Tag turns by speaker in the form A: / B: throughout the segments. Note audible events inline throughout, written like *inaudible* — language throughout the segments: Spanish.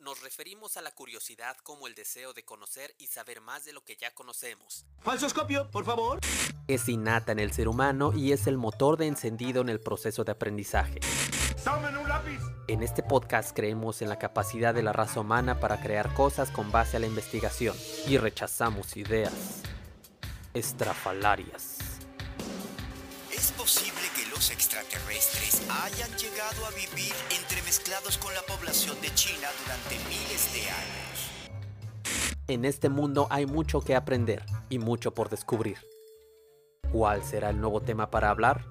A: nos referimos a la curiosidad como el deseo de conocer y saber más de lo que ya conocemos.
B: Falsoscopio, por favor.
A: Es innata en el ser humano y es el motor de encendido en el proceso de aprendizaje.
B: ¡Tomen un lápiz!
A: En este podcast creemos en la capacidad de la raza humana para crear cosas con base a la investigación y rechazamos ideas estrafalarias.
C: ¿Es posible que los extraterrestres hayan llegado a vivir entremezclados con la población de China durante miles de años?
A: En este mundo hay mucho que aprender y mucho por descubrir. ¿Cuál será el nuevo tema para hablar?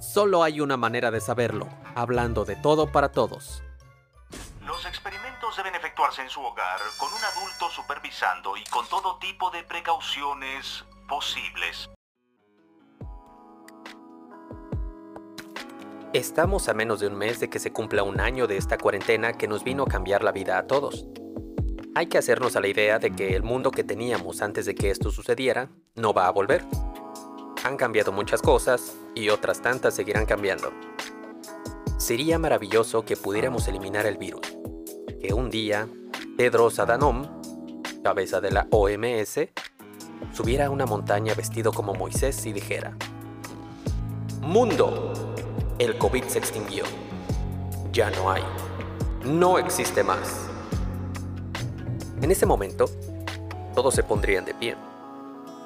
A: Solo hay una manera de saberlo, hablando de todo para todos.
D: Los experimentos deben efectuarse en su hogar, con un adulto supervisando y con todo tipo de precauciones posibles.
A: Estamos a menos de un mes de que se cumpla un año de esta cuarentena que nos vino a cambiar la vida a todos. Hay que hacernos a la idea de que el mundo que teníamos antes de que esto sucediera no va a volver. Han cambiado muchas cosas y otras tantas seguirán cambiando. Sería maravilloso que pudiéramos eliminar el virus. Que un día Tedros Adhanom, cabeza de la OMS, subiera a una montaña vestido como Moisés y dijera, Mundo, el COVID se extinguió. Ya no hay. No existe más. En ese momento, todos se pondrían de pie.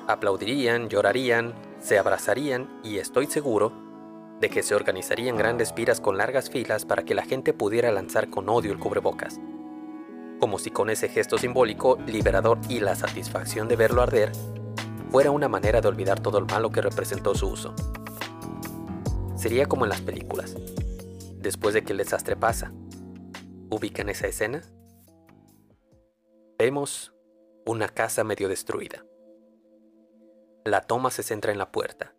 A: Aplaudirían, llorarían, se abrazarían y estoy seguro de que se organizarían grandes piras con largas filas para que la gente pudiera lanzar con odio el cubrebocas. Como si con ese gesto simbólico, liberador y la satisfacción de verlo arder, fuera una manera de olvidar todo el malo que representó su uso. Sería como en las películas. Después de que el desastre pasa, ¿ubican esa escena? Vemos una casa medio destruida. La toma se centra en la puerta.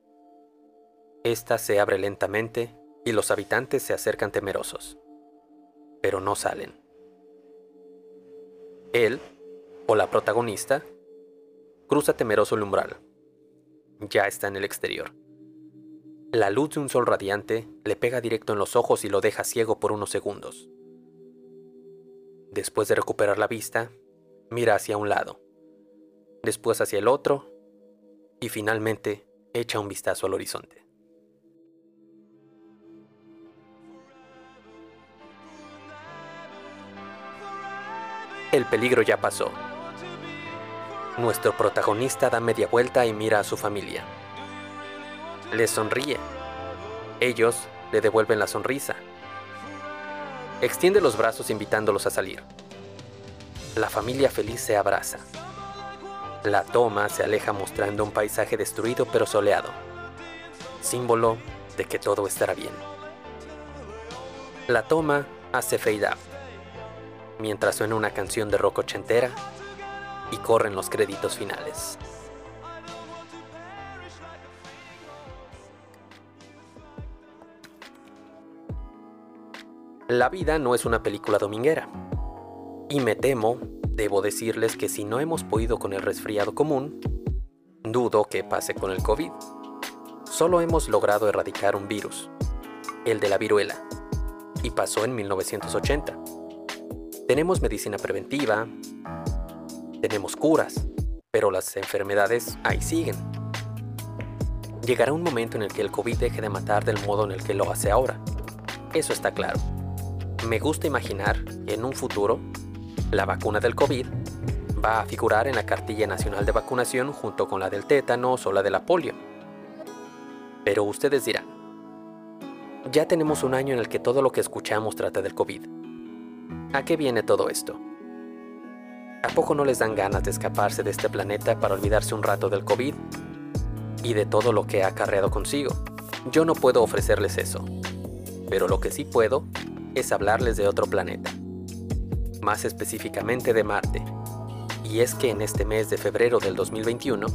A: Esta se abre lentamente y los habitantes se acercan temerosos, pero no salen. Él, o la protagonista, cruza temeroso el umbral. Ya está en el exterior. La luz de un sol radiante le pega directo en los ojos y lo deja ciego por unos segundos. Después de recuperar la vista, mira hacia un lado, después hacia el otro y finalmente echa un vistazo al horizonte. El peligro ya pasó. Nuestro protagonista da media vuelta y mira a su familia. Les sonríe. Ellos le devuelven la sonrisa. Extiende los brazos invitándolos a salir. La familia feliz se abraza. La toma se aleja mostrando un paisaje destruido pero soleado, símbolo de que todo estará bien. La toma hace fade out, mientras suena una canción de rock ochentera y corren los créditos finales. La vida no es una película dominguera, y me temo Debo decirles que si no hemos podido con el resfriado común, dudo que pase con el COVID. Solo hemos logrado erradicar un virus, el de la viruela, y pasó en 1980. Tenemos medicina preventiva, tenemos curas, pero las enfermedades ahí siguen. Llegará un momento en el que el COVID deje de matar del modo en el que lo hace ahora. Eso está claro. Me gusta imaginar que en un futuro la vacuna del COVID va a figurar en la cartilla nacional de vacunación junto con la del tétanos o la de la polio. Pero ustedes dirán, ya tenemos un año en el que todo lo que escuchamos trata del COVID. ¿A qué viene todo esto? ¿A poco no les dan ganas de escaparse de este planeta para olvidarse un rato del COVID y de todo lo que ha acarreado consigo? Yo no puedo ofrecerles eso, pero lo que sí puedo es hablarles de otro planeta más específicamente de Marte. Y es que en este mes de febrero del 2021,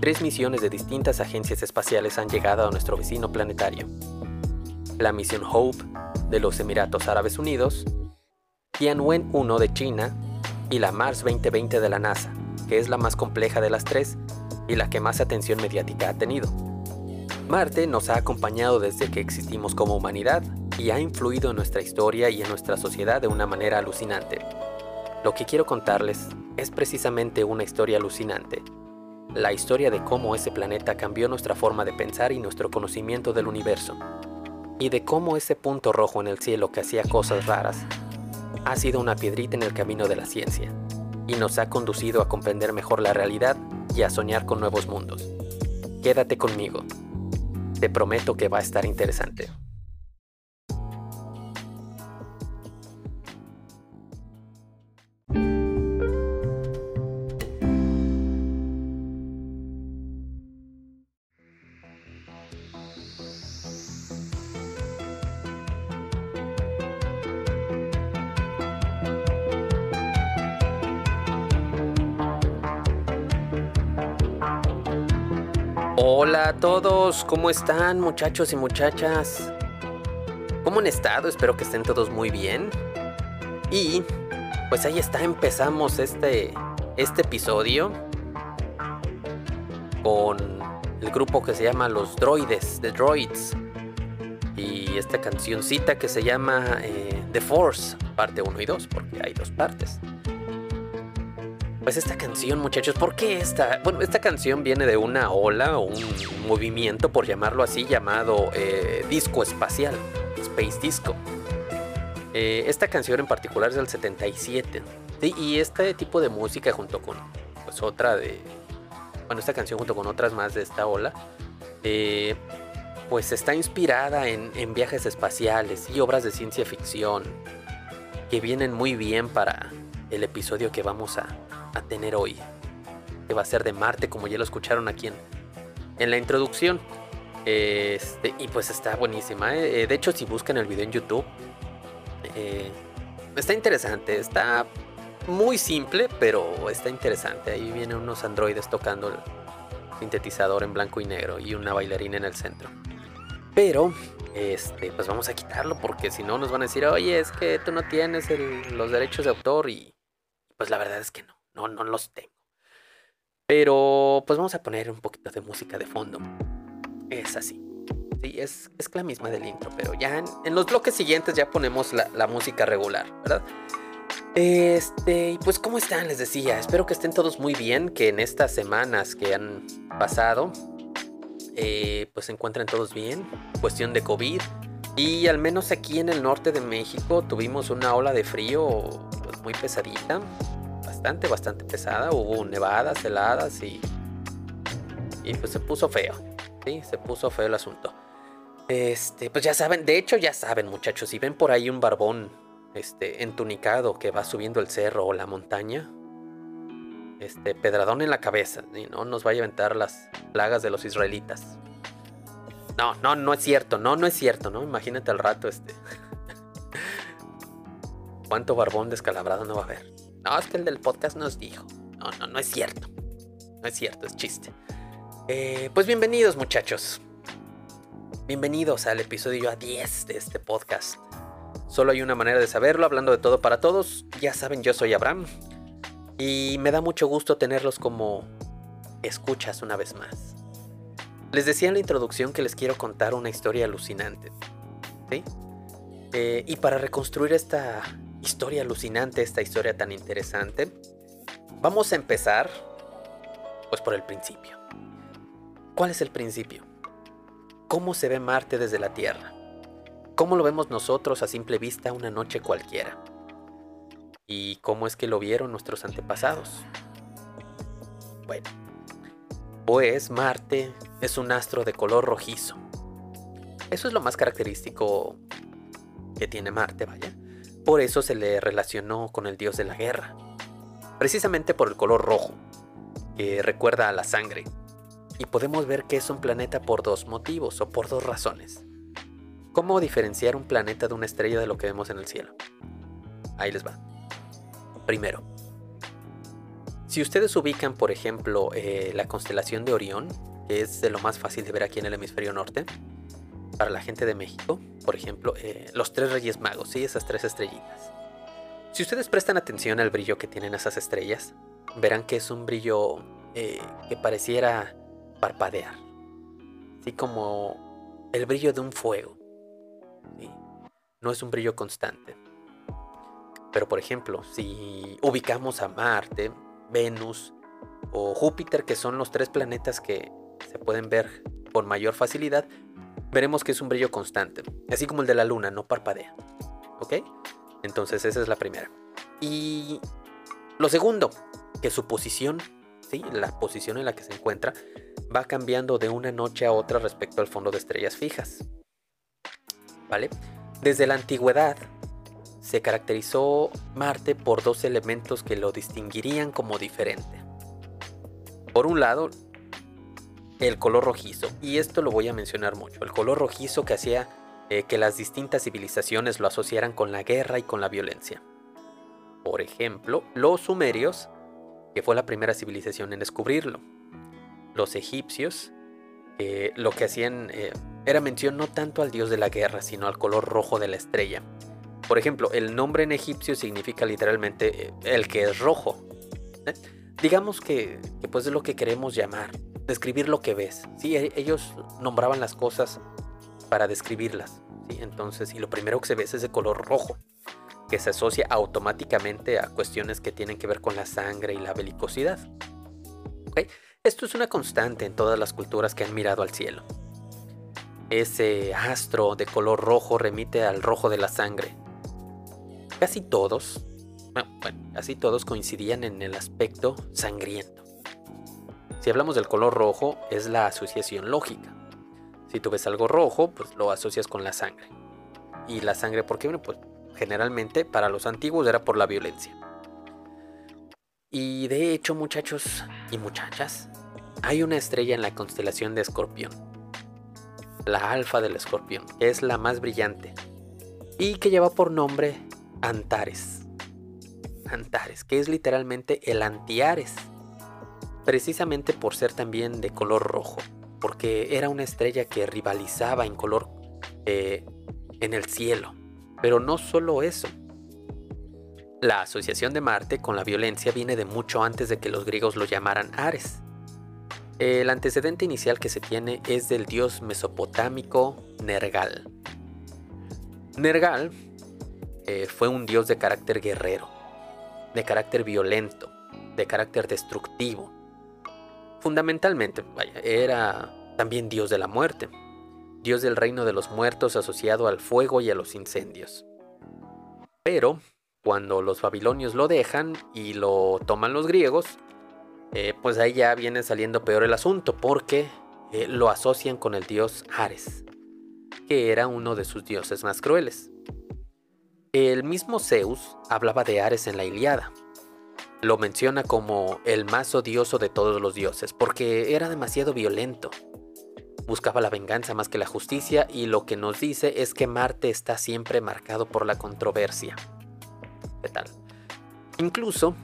A: tres misiones de distintas agencias espaciales han llegado a nuestro vecino planetario. La misión Hope de los Emiratos Árabes Unidos, Tianwen 1 de China y la Mars 2020 de la NASA, que es la más compleja de las tres y la que más atención mediática ha tenido. Marte nos ha acompañado desde que existimos como humanidad y ha influido en nuestra historia y en nuestra sociedad de una manera alucinante. Lo que quiero contarles es precisamente una historia alucinante, la historia de cómo ese planeta cambió nuestra forma de pensar y nuestro conocimiento del universo, y de cómo ese punto rojo en el cielo que hacía cosas raras ha sido una piedrita en el camino de la ciencia, y nos ha conducido a comprender mejor la realidad y a soñar con nuevos mundos. Quédate conmigo. Te prometo que va a estar interesante. Todos, ¿cómo están muchachos y muchachas? ¿Cómo han estado? Espero que estén todos muy bien. Y pues ahí está, empezamos este, este episodio con el grupo que se llama Los Droides, The Droids. Y esta cancioncita que se llama eh, The Force, parte 1 y 2, porque hay dos partes. Pues esta canción, muchachos, ¿por qué esta? Bueno, esta canción viene de una ola o un movimiento, por llamarlo así, llamado eh, disco espacial, Space Disco. Eh, esta canción en particular es del 77. ¿sí? Y este tipo de música junto con pues, otra de... Bueno, esta canción junto con otras más de esta ola, eh, pues está inspirada en viajes espaciales y obras de ciencia ficción que vienen muy bien para el episodio que vamos a, a tener hoy, que va a ser de Marte, como ya lo escucharon aquí en, en la introducción. Este, y pues está buenísima. ¿eh? Eh, de hecho, si buscan el video en YouTube, eh, está interesante. Está muy simple, pero está interesante. Ahí vienen unos androides tocando el sintetizador en blanco y negro y una bailarina en el centro. Pero, este, pues vamos a quitarlo porque si no nos van a decir, oye, es que tú no tienes los derechos de autor y pues la verdad es que no. No, no los tengo. Pero pues vamos a poner un poquito de música de fondo. Es así. Sí, es, es la misma del intro, pero ya en, los bloques siguientes ya ponemos la, música regular, ¿verdad? Este, y pues ¿cómo están? Les decía, espero que estén todos muy bien, que en estas semanas que han pasado, eh, pues se encuentren todos bien, cuestión de COVID. Y al menos aquí en el norte de México tuvimos una ola de frío pues, muy pesadita bastante, pesada. Hubo nevadas, heladas y, y pues se puso feo. Sí, se puso feo el asunto. Este, pues ya saben, de hecho ya saben muchachos, si ven por ahí un barbón este, entunicado que va subiendo el cerro o la montaña, este, pedradón en la cabeza, y no nos vaya a aventar las plagas de los israelitas. No, no, no es cierto, no, no es cierto, ¿no? Imagínate al rato este. *laughs* ¿Cuánto barbón descalabrado no va a haber? No, es que el del podcast nos dijo. No, no, no es cierto. No es cierto, es chiste. Eh, pues bienvenidos muchachos. Bienvenidos al episodio a 10 de este podcast. Solo hay una manera de saberlo, hablando de todo para todos. Ya saben, yo soy Abraham. Y me da mucho gusto tenerlos como escuchas una vez más. Les decía en la introducción que les quiero contar una historia alucinante. ¿Sí? Eh, y para reconstruir esta historia alucinante, esta historia tan interesante, vamos a empezar pues por el principio. ¿Cuál es el principio? ¿Cómo se ve Marte desde la Tierra? ¿Cómo lo vemos nosotros a simple vista una noche cualquiera? ¿Y cómo es que lo vieron nuestros antepasados? Bueno, pues Marte es un astro de color rojizo. Eso es lo más característico que tiene Marte, vaya. Por eso se le relacionó con el dios de la guerra, precisamente por el color rojo, que recuerda a la sangre. Y podemos ver que es un planeta por dos motivos o por dos razones. ¿Cómo diferenciar un planeta de una estrella de lo que vemos en el cielo? Ahí les va. Primero, si ustedes ubican, por ejemplo, eh, la constelación de Orión, que es de lo más fácil de ver aquí en el hemisferio norte, para la gente de México, por ejemplo, eh, los tres Reyes Magos, ¿sí? esas tres estrellitas. Si ustedes prestan atención al brillo que tienen esas estrellas, verán que es un brillo eh, que pareciera parpadear, así como el brillo de un fuego. no es un brillo constante. Pero por ejemplo, si ubicamos a Marte, Venus o Júpiter, que son los tres planetas que se pueden ver con mayor facilidad, veremos que es un brillo constante, así como el de la Luna, no parpadea. ¿Ok? Entonces esa es la primera. Y lo segundo, que su posición, ¿sí? la posición en la que se encuentra, va cambiando de una noche a otra respecto al fondo de estrellas fijas. ¿Vale? Desde la antigüedad se caracterizó Marte por dos elementos que lo distinguirían como diferente. Por un lado, el color rojizo, y esto lo voy a mencionar mucho, el color rojizo que hacía eh, que las distintas civilizaciones lo asociaran con la guerra y con la violencia. Por ejemplo, los sumerios, que fue la primera civilización en descubrirlo. Los egipcios, lo que hacían eh, era mención no tanto al dios de la guerra, sino al color rojo de la estrella. Por ejemplo, el nombre en egipcio significa literalmente eh, el que es rojo. Digamos que, pues es lo que queremos llamar, describir lo que ves. ¿sí? E, ellos nombraban las cosas para describirlas. ¿sí? Entonces, y lo primero que se ve es ese color rojo, que se asocia automáticamente a cuestiones que tienen que ver con la sangre y la belicosidad. Esto es una constante en todas las culturas que han mirado al cielo. Ese astro de color rojo remite al rojo de la sangre. Casi todos, bueno, casi todos coincidían en el aspecto sangriento. Si hablamos del color rojo, es la asociación lógica. Si tú ves algo rojo, pues lo asocias con la sangre. Y la sangre, ¿por qué? Bueno, pues generalmente para los antiguos era por la violencia. Y de hecho, muchachos y muchachas, hay una estrella en la constelación de Escorpión. La alfa del Escorpión, que es la más brillante. Y que lleva por nombre Antares. Antares, que es literalmente el Antiares. Precisamente por ser también de color rojo porque era una estrella que rivalizaba en color eh, en el cielo. Pero no solo eso. La asociación de Marte con la violencia viene de mucho antes de que los griegos lo llamaran Ares. El antecedente inicial que se tiene es del dios mesopotámico Nergal. Nergal eh, fue un dios de carácter guerrero, de carácter violento, de carácter destructivo, Fundamentalmente, vaya, era también dios de la muerte, dios del reino de los muertos asociado al fuego y a los incendios. Pero, cuando los babilonios lo dejan y lo toman los griegos, eh, pues ahí ya viene saliendo peor el asunto, porque eh, lo asocian con el dios Ares, que era uno de sus dioses más crueles. El mismo Zeus hablaba de Ares en la Iliada, lo menciona como el más odioso de todos los dioses, porque era demasiado violento. Buscaba la venganza más que la justicia y lo que nos dice es que Marte está siempre marcado por la controversia. ¿Qué tal? Incluso,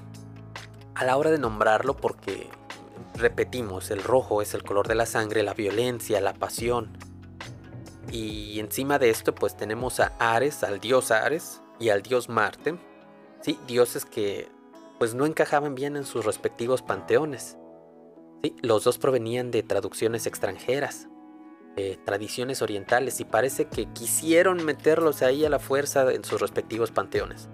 A: a la hora de nombrarlo, porque repetimos, el rojo es el color de la sangre, la violencia, la pasión. Y encima de esto, pues tenemos a Ares, al dios Ares y al dios Marte. Sí, dioses que pues no encajaban bien en sus respectivos panteones. Los dos provenían de traducciones extranjeras, de tradiciones orientales, y parece que quisieron meterlos ahí a la fuerza en sus respectivos panteones.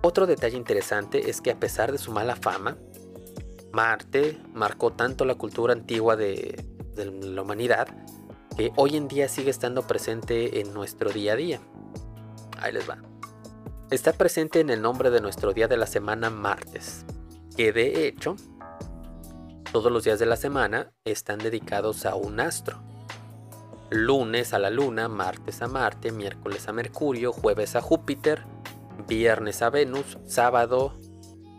A: Otro detalle interesante es que a pesar de su mala fama, Marte marcó tanto la cultura antigua de, de la humanidad que hoy en día sigue estando presente en nuestro día a día. Ahí les va. Está presente en el nombre de nuestro día de la semana martes, que de hecho todos los días de la semana están dedicados a un astro. Lunes a la luna, martes a Marte, miércoles a Mercurio, jueves a Júpiter, viernes a Venus, sábado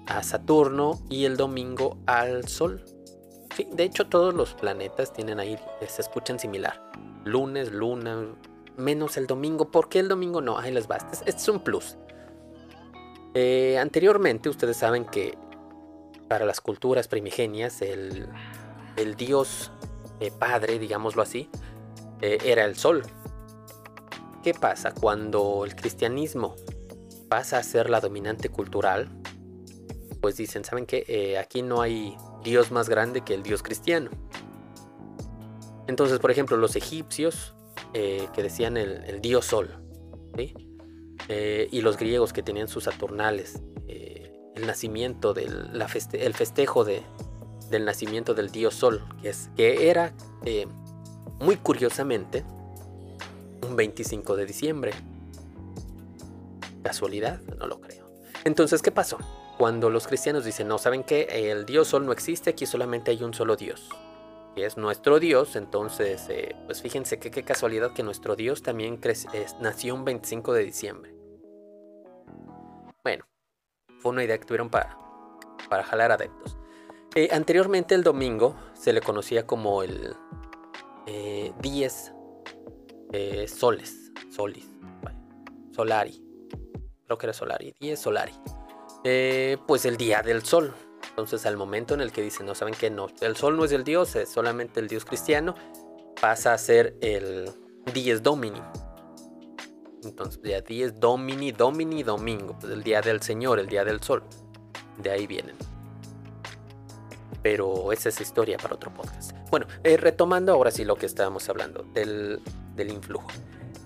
A: a Saturno y el domingo al Sol. De hecho todos los planetas tienen ahí, se escuchan similar. Lunes, luna, menos el domingo. ¿Por qué el domingo no? Ahí les va. Este es un plus. Eh, anteriormente ustedes saben que para las culturas primigenias el, dios eh, padre, digámoslo así, eh, era el sol. ¿Qué pasa cuando el cristianismo pasa a ser la dominante cultural? Pues dicen, ¿saben qué? aquí no hay dios más grande que el dios cristiano. Entonces, por ejemplo, los egipcios que decían el dios sol, Eh, y los griegos que tenían sus Saturnales, eh, el nacimiento del el festejo de, del nacimiento del dios Sol, que, es, que era eh, muy curiosamente un 25 de diciembre. ¿Casualidad? No lo creo. Entonces, ¿qué pasó? Cuando los cristianos dicen, no, ¿saben qué? El dios Sol no existe, aquí solamente hay un solo dios. Que es nuestro Dios, entonces, pues fíjense qué casualidad que nuestro Dios también nació un 25 de diciembre. Bueno, fue una idea que tuvieron para, para jalar adeptos. Eh, anteriormente el domingo se le conocía como el 10 eh, soles, solis, solari, creo que era solari, 10 solari. Eh, pues el día del sol. Entonces al momento en el que dicen, no saben que no, el sol no es el dios, es solamente el dios cristiano, pasa a ser el 10 domini. Entonces, día 10 domini, domini, domingo, pues el día del Señor, el día del sol. De ahí vienen pero esa es historia para otro podcast. Bueno, eh, retomando ahora sí lo que estábamos hablando del, influjo.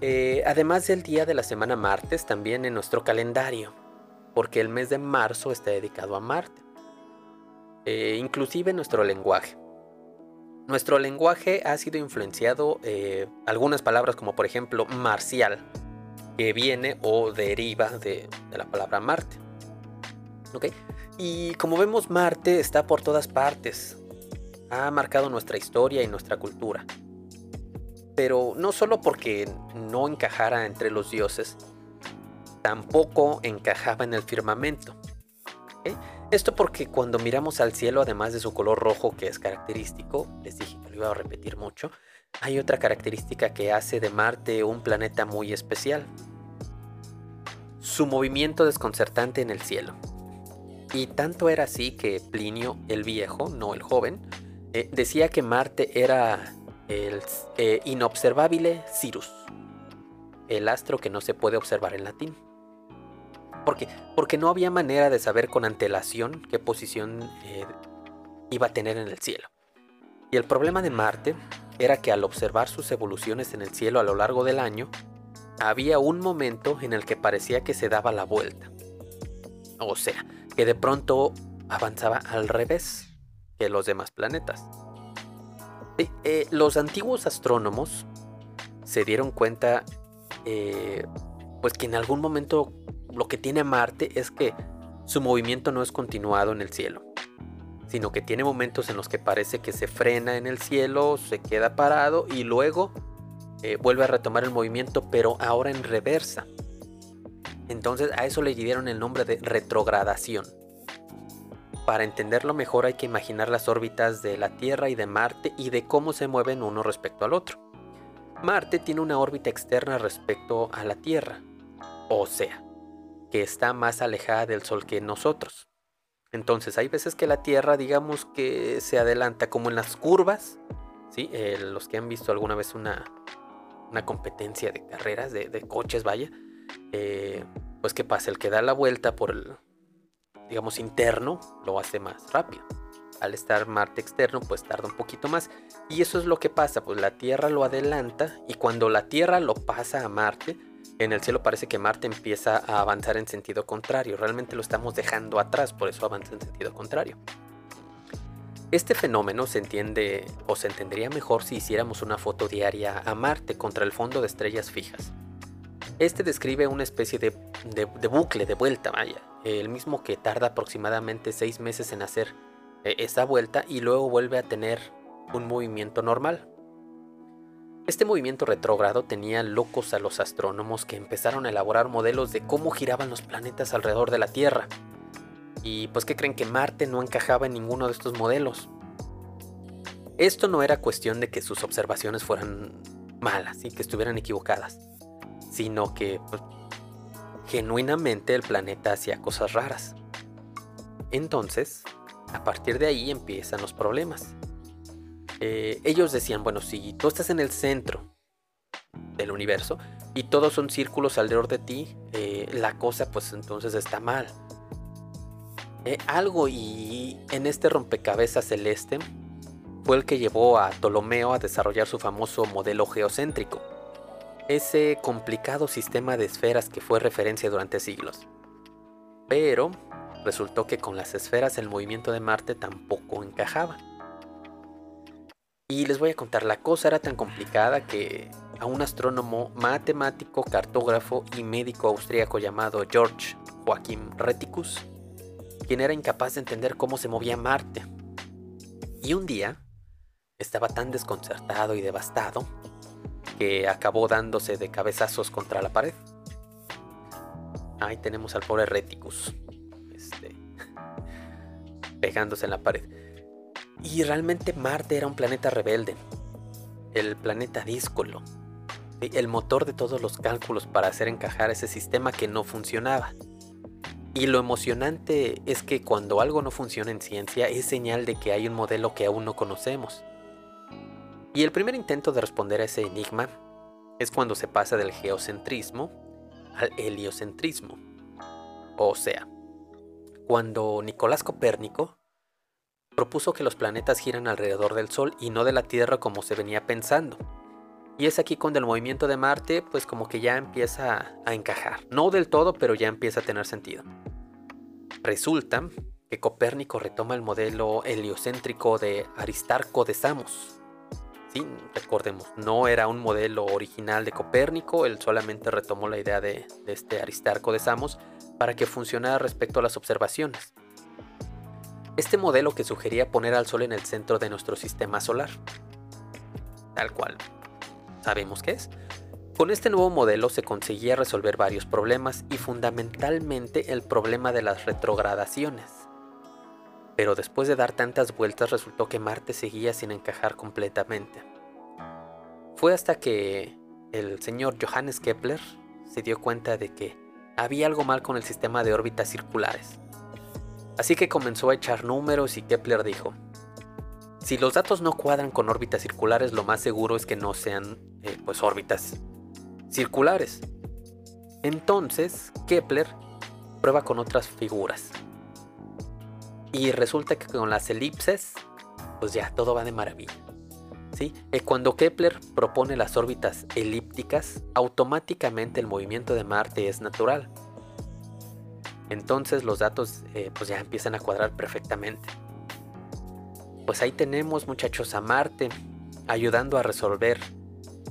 A: Eh, además del día de la semana martes, también en nuestro calendario, porque el mes de marzo está dedicado a Marte. Eh, inclusive nuestro lenguaje. Nuestro lenguaje ha sido influenciado algunas palabras como por ejemplo marcial, que viene o deriva de, la palabra Marte. ¿Ok? Y como vemos, Marte está por todas partes. Ha marcado nuestra historia y nuestra cultura. Pero no solo porque no encajara entre los dioses, tampoco encajaba en el firmamento. Esto porque cuando miramos al cielo, además de su color rojo que es característico, les dije que lo iba a repetir mucho, hay otra característica que hace de Marte un planeta muy especial. Su movimiento desconcertante en el cielo. Y tanto era así que Plinio el Viejo, no el joven, eh, decía que Marte era el eh, inobservable Cirrus, el astro que no se puede observar en latín. ¿Por qué? Porque no había manera de saber con antelación qué posición eh, iba a tener en el cielo. Y el problema de Marte era que al observar sus evoluciones en el cielo a lo largo del año, había un momento en el que parecía que se daba la vuelta. O sea, que de pronto avanzaba al revés que los demás planetas. Eh, los antiguos astrónomos se dieron cuenta eh, pues que en algún momento lo que tiene Marte es que su movimiento no es continuado en el cielo, sino que tiene momentos en los que parece que se frena en el cielo, se queda parado y luego eh, vuelve a retomar el movimiento, pero ahora en reversa. Entonces a eso le dieron el nombre de retrogradación. Para entenderlo mejor hay que imaginar las órbitas de la Tierra y de Marte y de cómo se mueven uno respecto al otro. Marte tiene una órbita externa respecto a la Tierra, o sea, que está más alejada del Sol que nosotros. Entonces hay veces que la Tierra digamos que se adelanta como en las curvas, ¿sí? Eh, los que han visto alguna vez una, una competencia de carreras, de, coches, vaya, eh, pues ¿qué pasa? El que da la vuelta por el, digamos, interno, lo hace más rápido. Al estar Marte externo, pues tarda un poquito más. Y eso es lo que pasa, pues la Tierra lo adelanta y cuando la Tierra lo pasa a Marte, en el cielo parece que Marte empieza a avanzar en sentido contrario. Realmente lo estamos dejando atrás, por eso avanza en sentido contrario. Este fenómeno se entiende o se entendería mejor si hiciéramos una foto diaria a Marte contra el fondo de estrellas fijas. Este describe una especie de, bucle, de vuelta, vaya, el mismo que tarda aproximadamente seis meses en hacer eh, esa vuelta y luego vuelve a tener un movimiento normal. Este movimiento retrógrado tenía locos a los astrónomos que empezaron a elaborar modelos de cómo giraban los planetas alrededor de la Tierra. Y pues que creen que Marte no encajaba en ninguno de estos modelos. Esto no era cuestión de que sus observaciones fueran malas y que estuvieran equivocadas sino que pues, genuinamente el planeta hacía cosas raras. Entonces, a partir de ahí empiezan los problemas. Eh, ellos decían, bueno, si tú estás en el centro del universo y todos son círculos alrededor de ti, eh, la cosa pues entonces está mal. Eh, algo y en este rompecabezas celeste fue el que llevó a Ptolomeo a desarrollar su famoso modelo geocéntrico ese complicado sistema de esferas que fue referencia durante siglos. Pero resultó que con las esferas el movimiento de Marte tampoco encajaba. Y les voy a contar, la cosa era tan complicada que a un astrónomo, matemático, cartógrafo y médico austríaco llamado George Joachim Reticus, quien era incapaz de entender cómo se movía Marte. Y un día estaba tan desconcertado y devastado que acabó dándose de cabezazos contra la pared. Ahí tenemos al pobre Reticus, este, *laughs* pegándose en la pared. Y realmente Marte era un planeta rebelde, el planeta díscolo, el motor de todos los cálculos para hacer encajar ese sistema que no funcionaba. Y lo emocionante es que cuando algo no funciona en ciencia es señal de que hay un modelo que aún no conocemos. Y el primer intento de responder a ese enigma es cuando se pasa del geocentrismo al heliocentrismo. O sea, cuando Nicolás Copérnico propuso que los planetas giran alrededor del Sol y no de la Tierra como se venía pensando. Y es aquí cuando el movimiento de Marte pues como que ya empieza a encajar. No del todo, pero ya empieza a tener sentido. Resulta que Copérnico retoma el modelo heliocéntrico de Aristarco de Samos. Sí, recordemos, no era un modelo original de Copérnico, él solamente retomó la idea de, este Aristarco de Samos para que funcionara respecto a las observaciones. Este modelo que sugería poner al Sol en el centro de nuestro sistema solar. Tal cual. ¿Sabemos qué es? Con este nuevo modelo se conseguía resolver varios problemas y fundamentalmente el problema de las retrogradaciones. Pero después de dar tantas vueltas resultó que Marte seguía sin encajar completamente. Fue hasta que el señor Johannes Kepler se dio cuenta de que había algo mal con el sistema de órbitas circulares. Así que comenzó a echar números y Kepler dijo, si los datos no cuadran con órbitas circulares, lo más seguro es que no sean eh, pues órbitas circulares. Entonces, Kepler prueba con otras figuras. Y resulta que con las elipses, pues ya todo va de maravilla. ¿Sí? Eh, cuando Kepler propone las órbitas elípticas, automáticamente el movimiento de Marte es natural entonces los datos eh, pues ya empiezan a cuadrar perfectamente. Pues ahí tenemos muchachos a Marte ayudando a resolver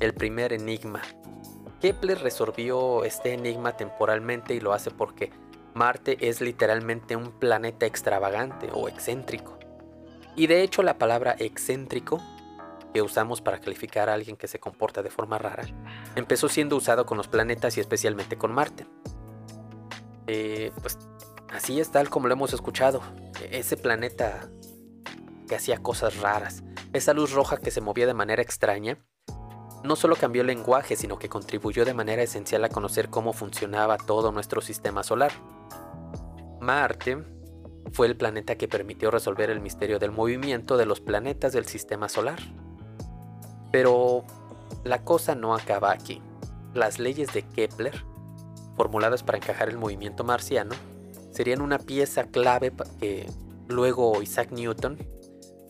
A: el primer enigma. Kepler resolvió este enigma temporalmente y lo hace porque Marte es literalmente un planeta extravagante o excéntrico. Y de hecho la palabra excéntrico que usamos para calificar a alguien que se comporta de forma rara, empezó siendo usado con los planetas y especialmente con Marte. Eh, pues así es tal como lo hemos escuchado. Ese planeta que hacía cosas raras, esa luz roja que se movía de manera extraña, no solo cambió el lenguaje, sino que contribuyó de manera esencial a conocer cómo funcionaba todo nuestro sistema solar. Marte fue el planeta que permitió resolver el misterio del movimiento de los planetas del sistema solar. Pero la cosa no acaba aquí. Las leyes de Kepler formuladas para encajar el movimiento marciano, serían una pieza clave que luego Isaac Newton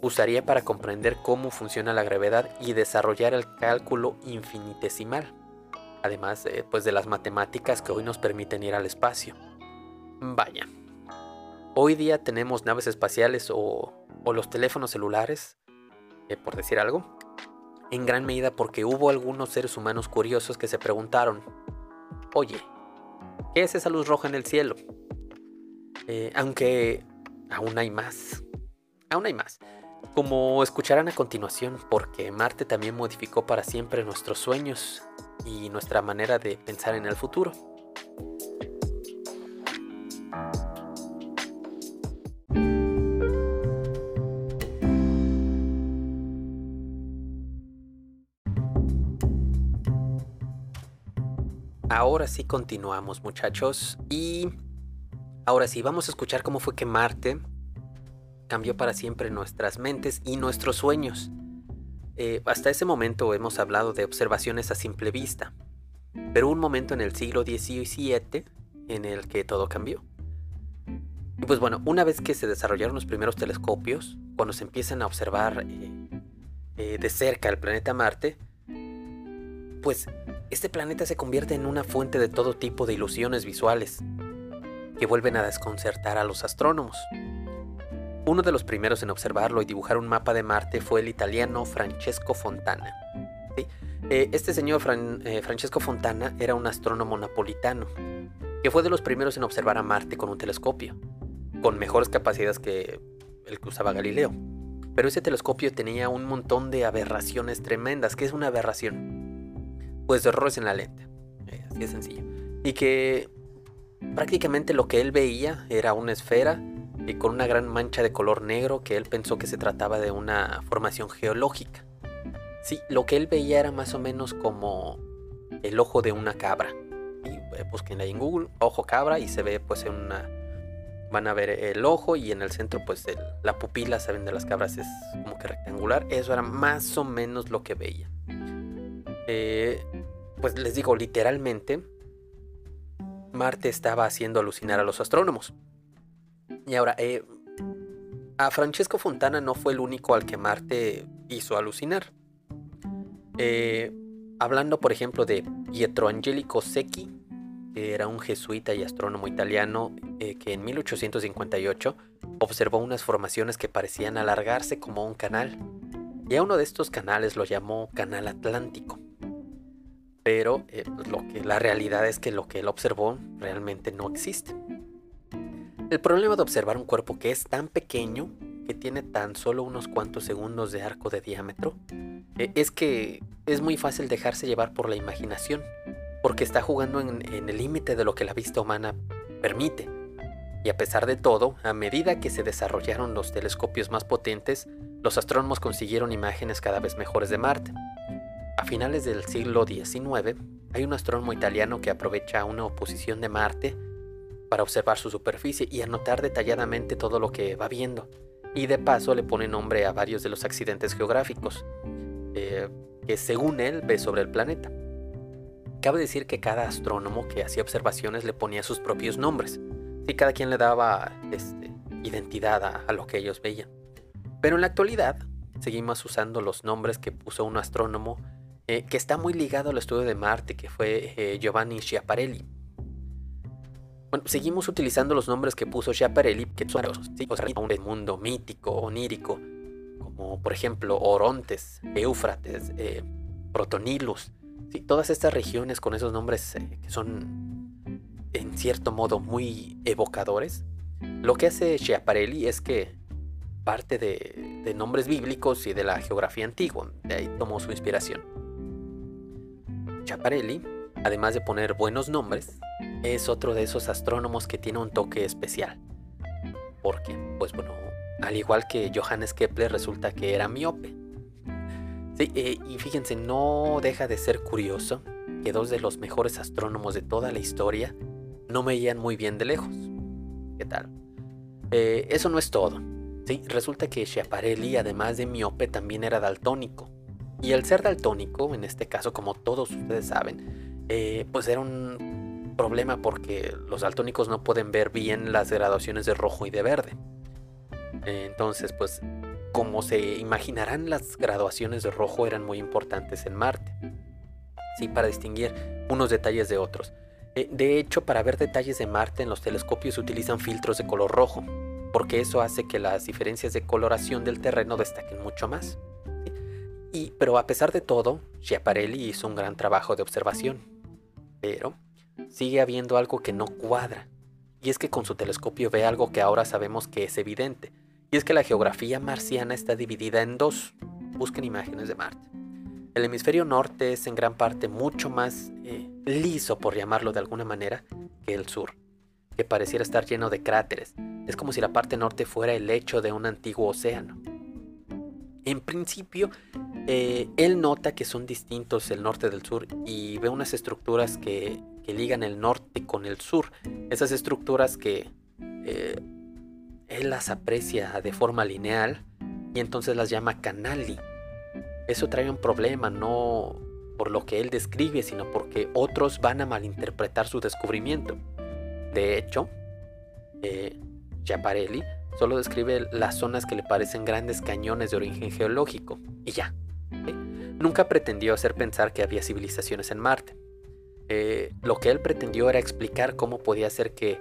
A: usaría para comprender cómo funciona la gravedad y desarrollar el cálculo infinitesimal, además pues de las matemáticas que hoy nos permiten ir al espacio. Vaya, hoy día tenemos naves espaciales o, los teléfonos celulares, eh, por decir algo, en gran medida porque hubo algunos seres humanos curiosos que se preguntaron, oye, ¿Qué es esa luz roja en el cielo? Eh, aunque aún hay más. Aún hay más. Como escucharán a continuación, porque Marte también modificó para siempre nuestros sueños y nuestra manera de pensar en el futuro. Ahora sí continuamos muchachos y ahora sí vamos a escuchar cómo fue que Marte cambió para siempre nuestras mentes y nuestros sueños. Eh, hasta ese momento hemos hablado de observaciones a simple vista, pero un momento en el siglo XVII en el que todo cambió. Y pues bueno, una vez que se desarrollaron los primeros telescopios, cuando se empiezan a observar eh, eh, de cerca el planeta Marte, pues este planeta se convierte en una fuente de todo tipo de ilusiones visuales que vuelven a desconcertar a los astrónomos. Uno de los primeros en observarlo y dibujar un mapa de Marte fue el italiano Francesco Fontana. Eh, este señor eh, Francesco Fontana era un astrónomo napolitano, que fue de los primeros en observar a Marte con un telescopio, con mejores capacidades que el que usaba Galileo. Pero ese telescopio tenía un montón de aberraciones tremendas. ¿Qué es una aberración? Pues errores en la lente. Eh, así de sencillo. Y que prácticamente lo que él veía era una esfera y con una gran mancha de color negro que él pensó que se trataba de una formación geológica. Sí, lo que él veía era más o menos como el ojo de una cabra. Y eh, busquen ahí en Google, ojo cabra, y se ve pues en una van a ver el ojo y en el centro pues la pupila, saben de las cabras es como que rectangular. Eso era más o menos lo que veía. Eh, pues les digo, literalmente, Marte estaba haciendo alucinar a los astrónomos. Y ahora, eh, a Francesco Fontana no fue el único al que Marte hizo alucinar. Eh, hablando, por ejemplo, de Pietro Angelico Secchi, que era un jesuita y astrónomo italiano que en 1858 observó unas formaciones que parecían alargarse como un canal, y a uno de estos canales lo llamó Canal Atlántico. Pero eh, pues, lo que, la realidad es que lo que él observó realmente no existe. El problema de observar un cuerpo que es tan pequeño, que tiene tan solo unos cuantos segundos de arco de diámetro, eh, es que es muy fácil dejarse llevar por la imaginación porque está jugando en, el límite de lo que la vista humana permite. Y a pesar de todo, a medida que se desarrollaron los telescopios más potentes, los astrónomos consiguieron imágenes cada vez mejores de Marte. A finales del siglo XIX, hay un astrónomo italiano que aprovecha una oposición de Marte para observar su superficie y anotar detalladamente todo lo que va viendo. Y de paso le pone nombre a varios de los accidentes geográficos eh, que según él ve sobre el planeta. Cabe decir que cada astrónomo que hacía observaciones le ponía sus propios nombres. y cada quien le daba este, identidad a, lo que ellos veían. Pero en la actualidad seguimos usando los nombres que puso un astrónomo eh, que está muy ligado al estudio de Marte, que fue eh, Giovanni Schiaparelli. Bueno, seguimos utilizando los nombres que puso Schiaparelli, que son ¿sí? un mundo mítico, onírico, como por ejemplo Orontes, Éufrates, eh, Protonilus, todas estas regiones con esos nombres que son en cierto modo muy evocadores, lo que hace Schiaparelli es que parte de, nombres bíblicos y de la geografía antigua, de ahí tomó su inspiración. Schiaparelli, además de poner buenos nombres, es otro de esos astrónomos que tiene un toque especial. Porque, pues bueno, al igual que Johannes Kepler resulta que era miope. Eh, y fíjense, no deja de ser curioso que dos de los mejores astrónomos de toda la historia no veían muy bien de lejos. ¿Qué tal? Eh, eso no es todo. Sí, resulta que Schiaparelli, además de miope, también era daltónico. Y el ser daltónico, en este caso, como todos ustedes saben, eh, pues era un problema porque los daltónicos no pueden ver bien las graduaciones de rojo y de verde. entonces, pues como se imaginarán, las graduaciones de rojo eran muy importantes en Marte. Sí, para distinguir unos detalles de otros. Eh, de hecho, para ver detalles de Marte en los telescopios utilizan filtros de color rojo, porque eso hace que las diferencias de coloración del terreno destaquen mucho más. Y, pero a pesar de todo, Schiaparelli hizo un gran trabajo de observación. Pero sigue habiendo algo que no cuadra. Y es que con su telescopio ve algo que ahora sabemos que es evidente, y es que la geografía marciana está dividida en dos. Busquen imágenes de Marte. El hemisferio norte es en gran parte mucho más eh, liso, por llamarlo de alguna manera, que el sur, que pareciera estar lleno de cráteres. Es como si la parte norte fuera el lecho de un antiguo océano. En principio, eh, él nota que son distintos el norte del sur y ve unas estructuras que, ligan el norte con el sur. Esas estructuras que eh, él las aprecia de forma lineal y entonces las llama canali. Eso trae un problema, no por lo que él describe, sino porque otros van a malinterpretar su descubrimiento. De hecho, eh, solo describe las zonas que le parecen grandes cañones de origen geológico, y ya. Nunca pretendió hacer pensar que había civilizaciones en Marte. Eh, lo que él pretendió era explicar cómo podía ser que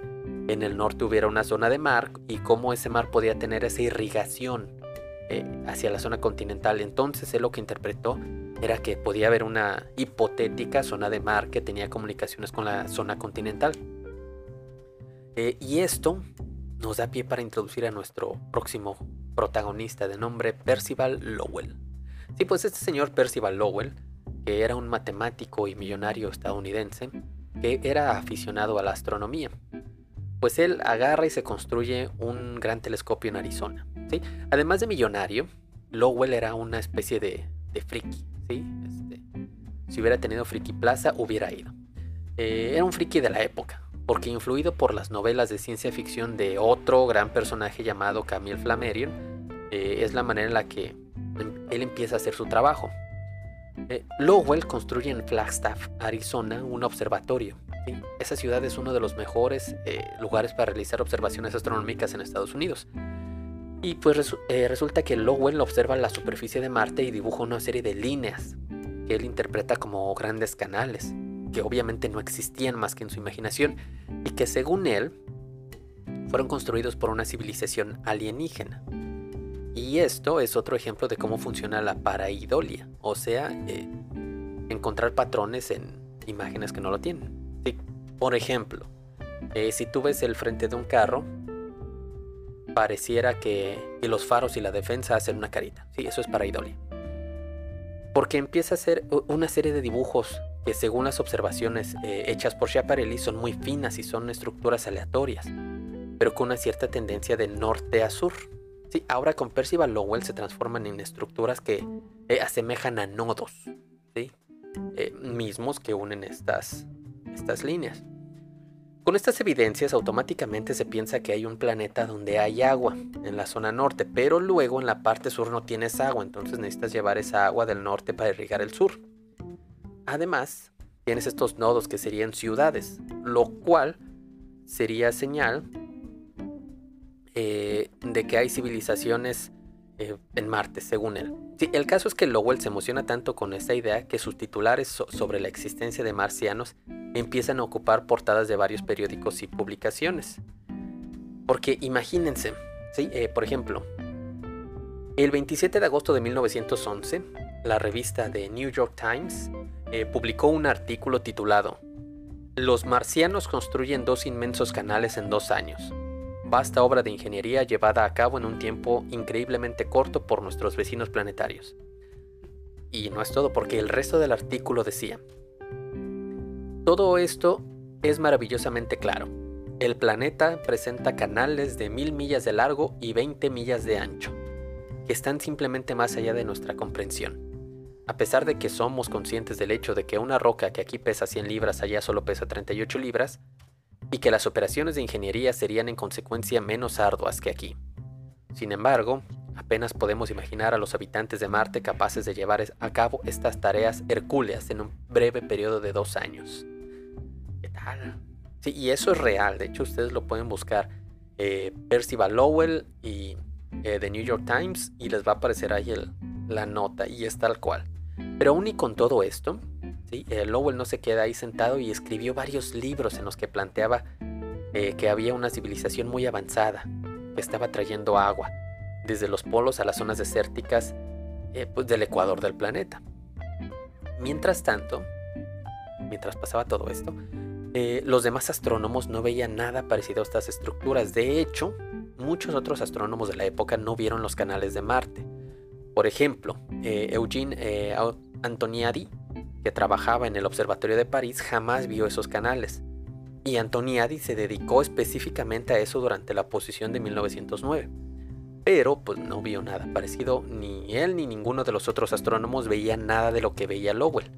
A: en el norte hubiera una zona de mar y cómo ese mar podía tener esa irrigación eh, hacia la zona continental. Entonces él lo que interpretó era que podía haber una hipotética zona de mar que tenía comunicaciones con la zona continental. Eh, y esto nos da pie para introducir a nuestro próximo protagonista de nombre Percival Lowell. Sí, pues este señor Percival Lowell, que era un matemático y millonario estadounidense, que era aficionado a la astronomía, pues él agarra y se construye un gran telescopio en Arizona. ¿sí? Además de millonario, Lowell era una especie de, friki. ¿sí? Este, si hubiera tenido Friki Plaza, hubiera ido. Eh, era un friki de la época, porque influido por las novelas de ciencia ficción de otro gran personaje llamado Camille Flammarion, eh, es la manera en la que em, él empieza a hacer su trabajo. Eh, Lowell construye en Flagstaff, Arizona, un observatorio. Esa ciudad es uno de los mejores eh, lugares para realizar observaciones astronómicas en Estados Unidos. Y pues resulta que Lowell observa la superficie de Marte y dibuja una serie de líneas que él interpreta como grandes canales que obviamente no existían más que en su imaginación y que según él fueron construidos por una civilización alienígena. Y esto es otro ejemplo de cómo funciona la paraidolia, o sea, eh, encontrar patrones en imágenes que no lo tienen. Por ejemplo, eh, si tú ves el frente de un carro, pareciera que, que, los faros y la defensa hacen una carita. Sí, eso es paraidolia. Porque empieza a hacer una serie de dibujos que según las observaciones eh, hechas por Schiaparelli son muy finas y son estructuras aleatorias, pero con una cierta tendencia de norte a sur. Sí, ahora con Percival Lowell se transforman en estructuras que eh, asemejan a nodos, ¿sí? Eh, mismos que unen estas, estas líneas. Con estas evidencias automáticamente se piensa que hay un planeta donde hay agua en la zona norte, pero luego en la parte sur no tienes agua, entonces necesitas llevar esa agua del norte para irrigar el sur. Además, tienes estos nodos que serían ciudades, lo cual sería señal eh, de que hay civilizaciones eh, en Marte, según él. Sí, el caso es que Lowell se emociona tanto con esta idea que sus titulares sobre la existencia de marcianos empiezan a ocupar portadas de varios periódicos y publicaciones. Porque imagínense, ¿sí? Eh, por ejemplo, el 27 de agosto de 1911, la revista The New York Times eh, publicó un artículo titulado Los marcianos construyen dos inmensos canales en dos años. Vasta obra de ingeniería llevada a cabo en un tiempo increíblemente corto por nuestros vecinos planetarios. Y no es todo porque el resto del artículo decía, todo esto es maravillosamente claro. El planeta presenta canales de mil millas de largo y 20 millas de ancho, que están simplemente más allá de nuestra comprensión. A pesar de que somos conscientes del hecho de que una roca que aquí pesa 100 libras allá solo pesa 38 libras, y que las operaciones de ingeniería serían en consecuencia menos arduas que aquí. Sin embargo, apenas podemos imaginar a los habitantes de Marte capaces de llevar a cabo estas tareas hercúleas en un breve periodo de dos años. ¿Qué tal? Sí, y eso es real, de hecho ustedes lo pueden buscar. Eh, Percival Lowell y eh, The New York Times y les va a aparecer ahí la nota y es tal cual. Pero aún y con todo esto. Eh, Lowell no se queda ahí sentado y escribió varios libros en los que planteaba eh, que había una civilización muy avanzada, que estaba trayendo agua desde los polos a las zonas desérticas eh, pues, del ecuador del planeta. Mientras tanto, mientras pasaba todo esto, los demás astrónomos no veían nada parecido a estas estructuras. De hecho, muchos otros astrónomos de la época no vieron los canales de Marte. Por ejemplo, eh, Eugene eh, Antoniadi, que trabajaba en el Observatorio de París, jamás vio esos canales. Y Antoniadi se dedicó específicamente a eso durante la posición de 1909. Pero pues no vio nada parecido, ni él ni ninguno de los otros astrónomos veía nada de lo que veía Lowell.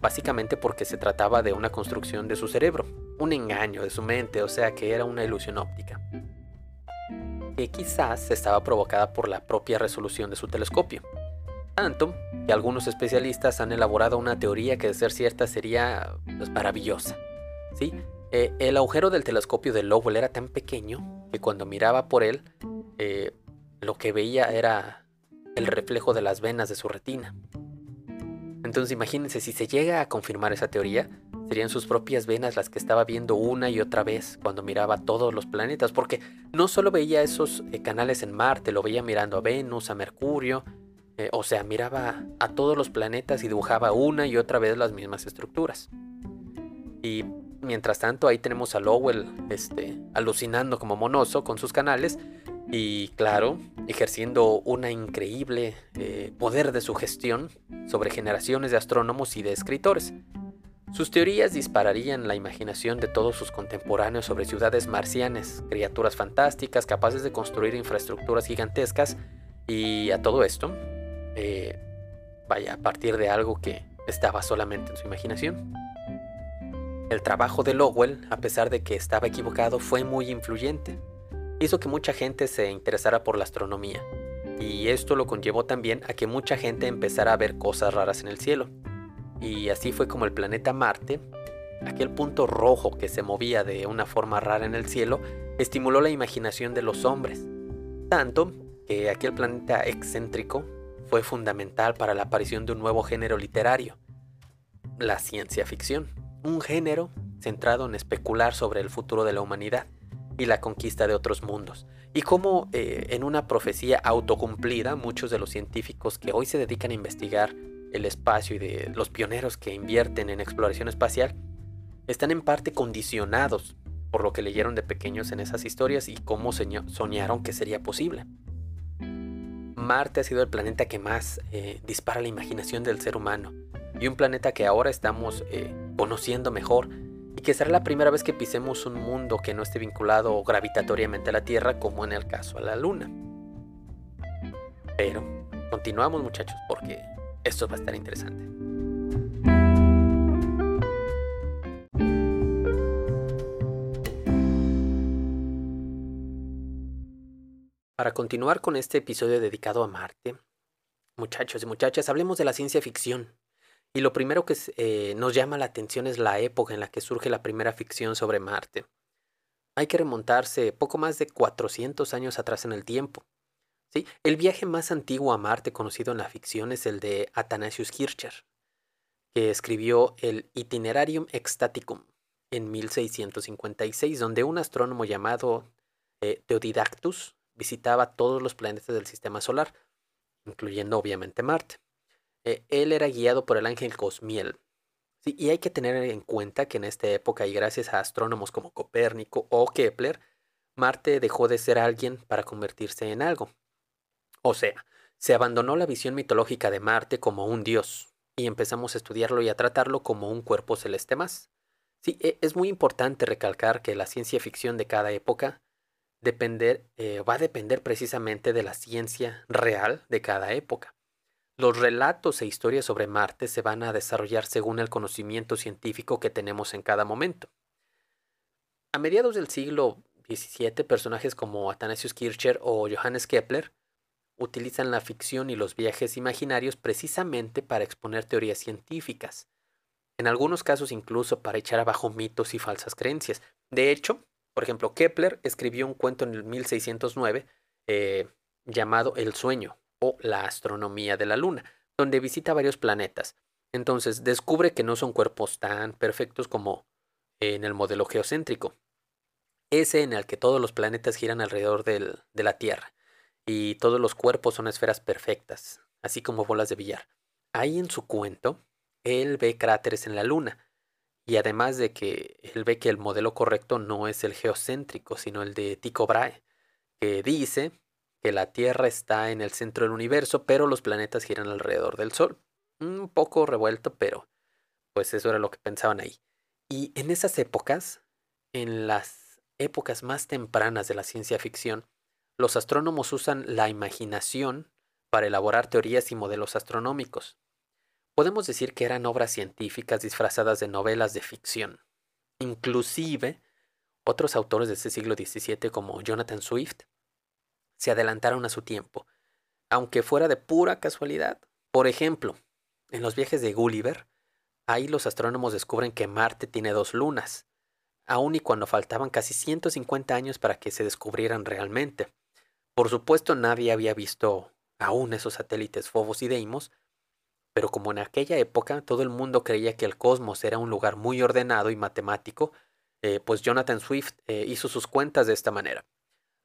A: Básicamente porque se trataba de una construcción de su cerebro, un engaño de su mente, o sea que era una ilusión óptica que quizás estaba provocada por la propia resolución de su telescopio. Tanto que algunos especialistas han elaborado una teoría que de ser cierta sería pues, maravillosa. ¿sí? Eh, el agujero del telescopio de Lowell era tan pequeño que cuando miraba por él, eh, lo que veía era el reflejo de las venas de su retina. Entonces imagínense, si se llega a confirmar esa teoría, serían sus propias venas las que estaba viendo una y otra vez cuando miraba todos los planetas, porque no solo veía esos eh, canales en Marte, lo veía mirando a Venus, a Mercurio, eh, o sea, miraba a todos los planetas y dibujaba una y otra vez las mismas estructuras. Y mientras tanto ahí tenemos a Lowell este, alucinando como monoso con sus canales y claro, ejerciendo una increíble eh, poder de sugestión sobre generaciones de astrónomos y de escritores. Sus teorías dispararían la imaginación de todos sus contemporáneos sobre ciudades marcianas, criaturas fantásticas capaces de construir infraestructuras gigantescas y a todo esto, eh, vaya, a partir de algo que estaba solamente en su imaginación. El trabajo de Lowell, a pesar de que estaba equivocado, fue muy influyente. Hizo que mucha gente se interesara por la astronomía, y esto lo conllevó también a que mucha gente empezara a ver cosas raras en el cielo. Y así fue como el planeta Marte, aquel punto rojo que se movía de una forma rara en el cielo, estimuló la imaginación de los hombres, tanto que aquel planeta excéntrico fue fundamental para la aparición de un nuevo género literario, la ciencia ficción un género centrado en especular sobre el futuro de la humanidad y la conquista de otros mundos. Y cómo eh, en una profecía autocumplida muchos de los científicos que hoy se dedican a investigar el espacio y de los pioneros que invierten en exploración espacial están en parte condicionados por lo que leyeron de pequeños en esas historias y cómo soñaron que sería posible. Marte ha sido el planeta que más eh, dispara la imaginación del ser humano y un planeta que ahora estamos eh, conociendo mejor y que será la primera vez que pisemos un mundo que no esté vinculado gravitatoriamente a la Tierra como en el caso a la Luna. Pero continuamos muchachos porque esto va a estar interesante. Para continuar con este episodio dedicado a Marte, muchachos y muchachas, hablemos de la ciencia ficción. Y lo primero que eh, nos llama la atención es la época en la que surge la primera ficción sobre Marte. Hay que remontarse poco más de 400 años atrás en el tiempo. El viaje más antiguo a Marte conocido en la ficción es el de Athanasius Kircher, que escribió el Itinerarium Ecstaticum en 1656, donde un astrónomo llamado eh, Theodidactus visitaba todos los planetas del sistema solar, incluyendo obviamente Marte. Eh, él era guiado por el ángel Cosmiel. y hay que tener en cuenta que en esta época y gracias a astrónomos como Copérnico o Kepler, Marte dejó de ser alguien para convertirse en algo. O sea, se abandonó la visión mitológica de Marte como un dios y empezamos a estudiarlo y a tratarlo como un cuerpo celeste más. Sí, e, es muy importante recalcar que la ciencia ficción de cada época depender, eh, va a depender precisamente de la ciencia real de cada época. Los relatos e historias sobre Marte se van a desarrollar según el conocimiento científico que tenemos en cada momento. A mediados del siglo XVII, personajes como Athanasius Kircher o Johannes Kepler utilizan la ficción y los viajes imaginarios precisamente para exponer teorías científicas, en algunos casos incluso para echar abajo mitos y falsas creencias. De hecho, por ejemplo, Kepler escribió un cuento en el 1609 eh, llamado El sueño, o la astronomía de la Luna, donde visita varios planetas. Entonces descubre que no son cuerpos tan perfectos como en el modelo geocéntrico, ese en el que todos los planetas giran alrededor de la Tierra y todos los cuerpos son esferas perfectas, así como bolas de billar. Ahí en su cuento, él ve cráteres en la Luna, y además de que él ve que el modelo correcto no es el geocéntrico, sino el de Tycho Brahe, que dice que la Tierra está en el centro del universo, pero los planetas giran alrededor del Sol. Un poco revuelto, pero pues eso era lo que pensaban ahí. Y en esas épocas, en las épocas más tempranas de la ciencia ficción, los astrónomos usan la imaginación para elaborar teorías y modelos astronómicos. Podemos decir que eran obras científicas disfrazadas de novelas de ficción. Inclusive, otros autores de ese siglo XVII como Jonathan Swift se adelantaron a su tiempo, aunque fuera de pura casualidad. Por ejemplo, en los viajes de Gulliver, ahí los astrónomos descubren que Marte tiene dos lunas, aun y cuando faltaban casi 150 años para que se descubrieran realmente. Por supuesto, nadie había visto aún esos satélites Phobos y Deimos, pero como en aquella época todo el mundo creía que el cosmos era un lugar muy ordenado y matemático, eh, pues Jonathan Swift eh, hizo sus cuentas de esta manera.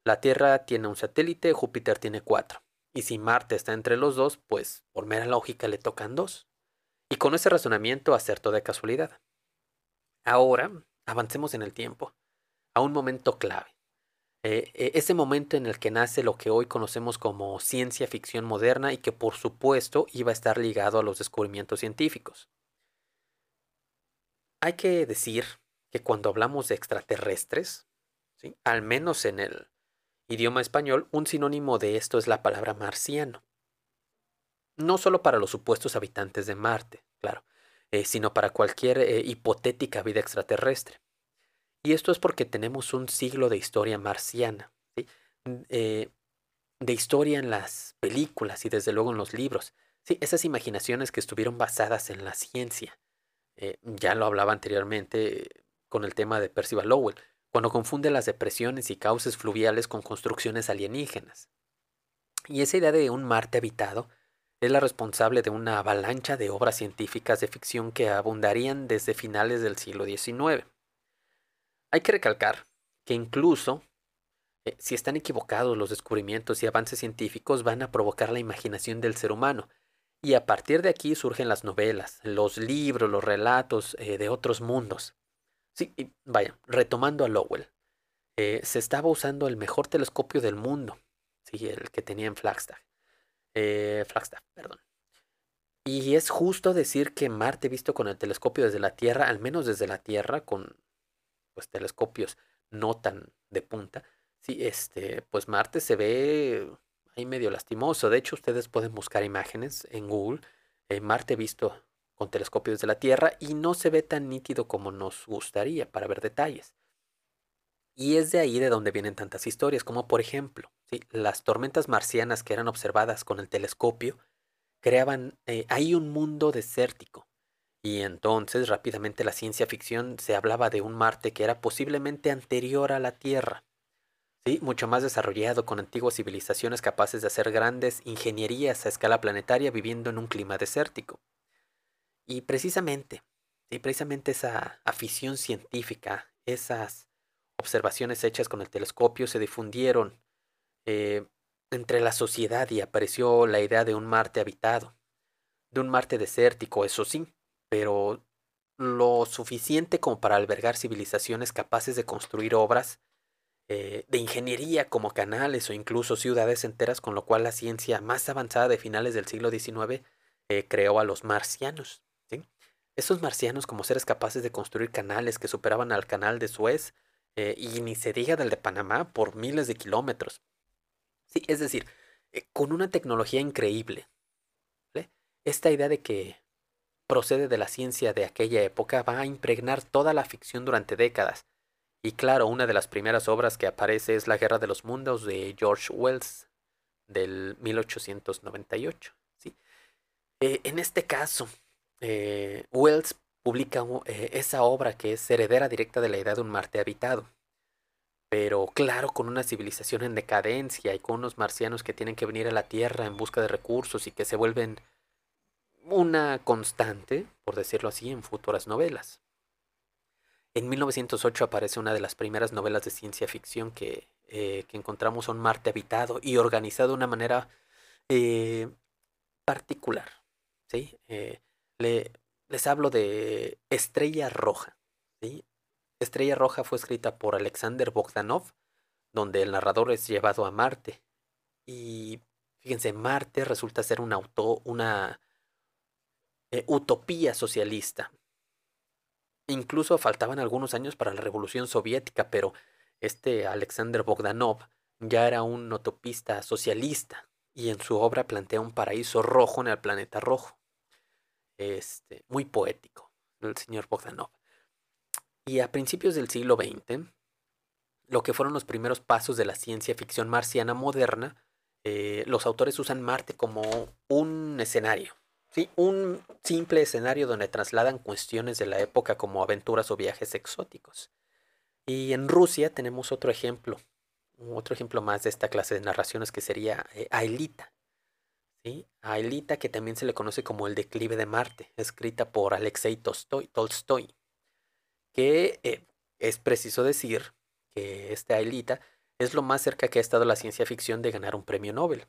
A: La Tierra tiene un satélite, Júpiter tiene cuatro. Y si Marte está entre los dos, pues por mera lógica le tocan dos. Y con ese razonamiento acertó de casualidad. Ahora, avancemos en el tiempo, a un momento clave. Eh, eh, ese momento en el que nace lo que hoy conocemos como ciencia ficción moderna y que por supuesto iba a estar ligado a los descubrimientos científicos. Hay que decir que cuando hablamos de extraterrestres, ¿sí? al menos en el idioma español, un sinónimo de esto es la palabra marciano. No solo para los supuestos habitantes de Marte, claro, eh, sino para cualquier hipotética vida extraterrestre. Y esto es porque tenemos un siglo de historia marciana, eh, de historia en las películas y desde luego en los libros. ¿sí? Esas imaginaciones que estuvieron basadas en la ciencia. Eh, ya lo hablaba anteriormente con el tema de Percival Lowell, cuando confunde las depresiones y cauces fluviales con construcciones alienígenas. Y esa idea de un Marte habitado es la responsable de una avalancha de obras científicas de ficción que abundarían desde finales del siglo XIX. Hay que recalcar que incluso eh, si están equivocados los descubrimientos y avances científicos van a provocar la imaginación del ser humano. Y a partir de aquí surgen las novelas, los libros, los relatos eh, de otros mundos. Sí, vaya, retomando a Lowell, eh, se estaba usando el mejor telescopio del mundo, sí, el que tenía en Flagstaff. Flagstaff, perdón. Y es justo decir que Marte visto con el telescopio desde la Tierra, al menos desde la Tierra, con pues telescopios no tan de punta, sí, este, pues Marte se ve ahí medio lastimoso. De hecho, ustedes pueden buscar imágenes en Google, eh, Marte visto con telescopios de la Tierra y no se ve tan nítido como nos gustaría para ver detalles. Y es de ahí de donde vienen tantas historias, como por ejemplo, ¿sí? las tormentas marcianas que eran observadas con el telescopio creaban eh, ahí un mundo desértico, y entonces rápidamente la ciencia ficción se hablaba de un Marte que era posiblemente anterior a la Tierra. Sí, mucho más desarrollado con antiguas civilizaciones capaces de hacer grandes ingenierías a escala planetaria viviendo en un clima desértico. Y precisamente, precisamente esa afición científica, esas observaciones hechas con el telescopio se difundieron eh, entre la sociedad y apareció la idea de un Marte habitado, de un Marte desértico, eso sí, pero lo suficiente como para albergar civilizaciones capaces de construir obras eh, de ingeniería como canales o incluso ciudades enteras, con lo cual la ciencia más avanzada de finales del siglo XIX eh, creó a los marcianos. Esos marcianos como seres capaces de construir canales que superaban al canal de Suez eh, y ni se diga del de Panamá por miles de kilómetros. Sí, es decir, con una tecnología increíble. Esta idea de que procede de la ciencia de aquella época va a impregnar toda la ficción durante décadas. Y claro, una de las primeras obras que aparece es La Guerra de los Mundos de George Wells del 1898. ¿sí? Eh, en este caso, eh, Wells publica eh, esa obra que es heredera directa de la idea de un Marte habitado. Pero claro, con una civilización en decadencia y con unos marcianos que tienen que venir a la Tierra en busca de recursos y que se vuelven una constante, por decirlo así, en futuras novelas. En 1908 aparece una de las primeras novelas de ciencia ficción que, eh, encontramos un Marte habitado y organizado de una manera eh, particular. ¿sí? Eh, les hablo de Estrella Roja. Estrella Roja fue escrita por Alexander Bogdanov, donde el narrador es llevado a Marte. Y fíjense, Marte resulta ser un auto, una eh, utopía socialista. Incluso faltaban algunos años para la revolución soviética, pero este Alexander Bogdanov ya era un utopista socialista y en su obra plantea un paraíso rojo en el planeta rojo. Este, muy poético, el señor Bogdanov. Y a principios del siglo XX, lo que fueron los primeros pasos de la ciencia ficción marciana moderna, eh, los autores usan Marte como un escenario, Sí, un simple escenario donde trasladan cuestiones de la época como aventuras o viajes exóticos. Y en Rusia tenemos otro ejemplo, otro ejemplo más de esta clase de narraciones que sería eh, Aelita. ¿sí? Aelita, que también se le conoce como El declive de Marte, escrita por Alexei Tolstoy, Tolstoy que eh, es preciso decir que esta Aelita es lo más cerca que ha estado la ciencia ficción de ganar un premio Nobel.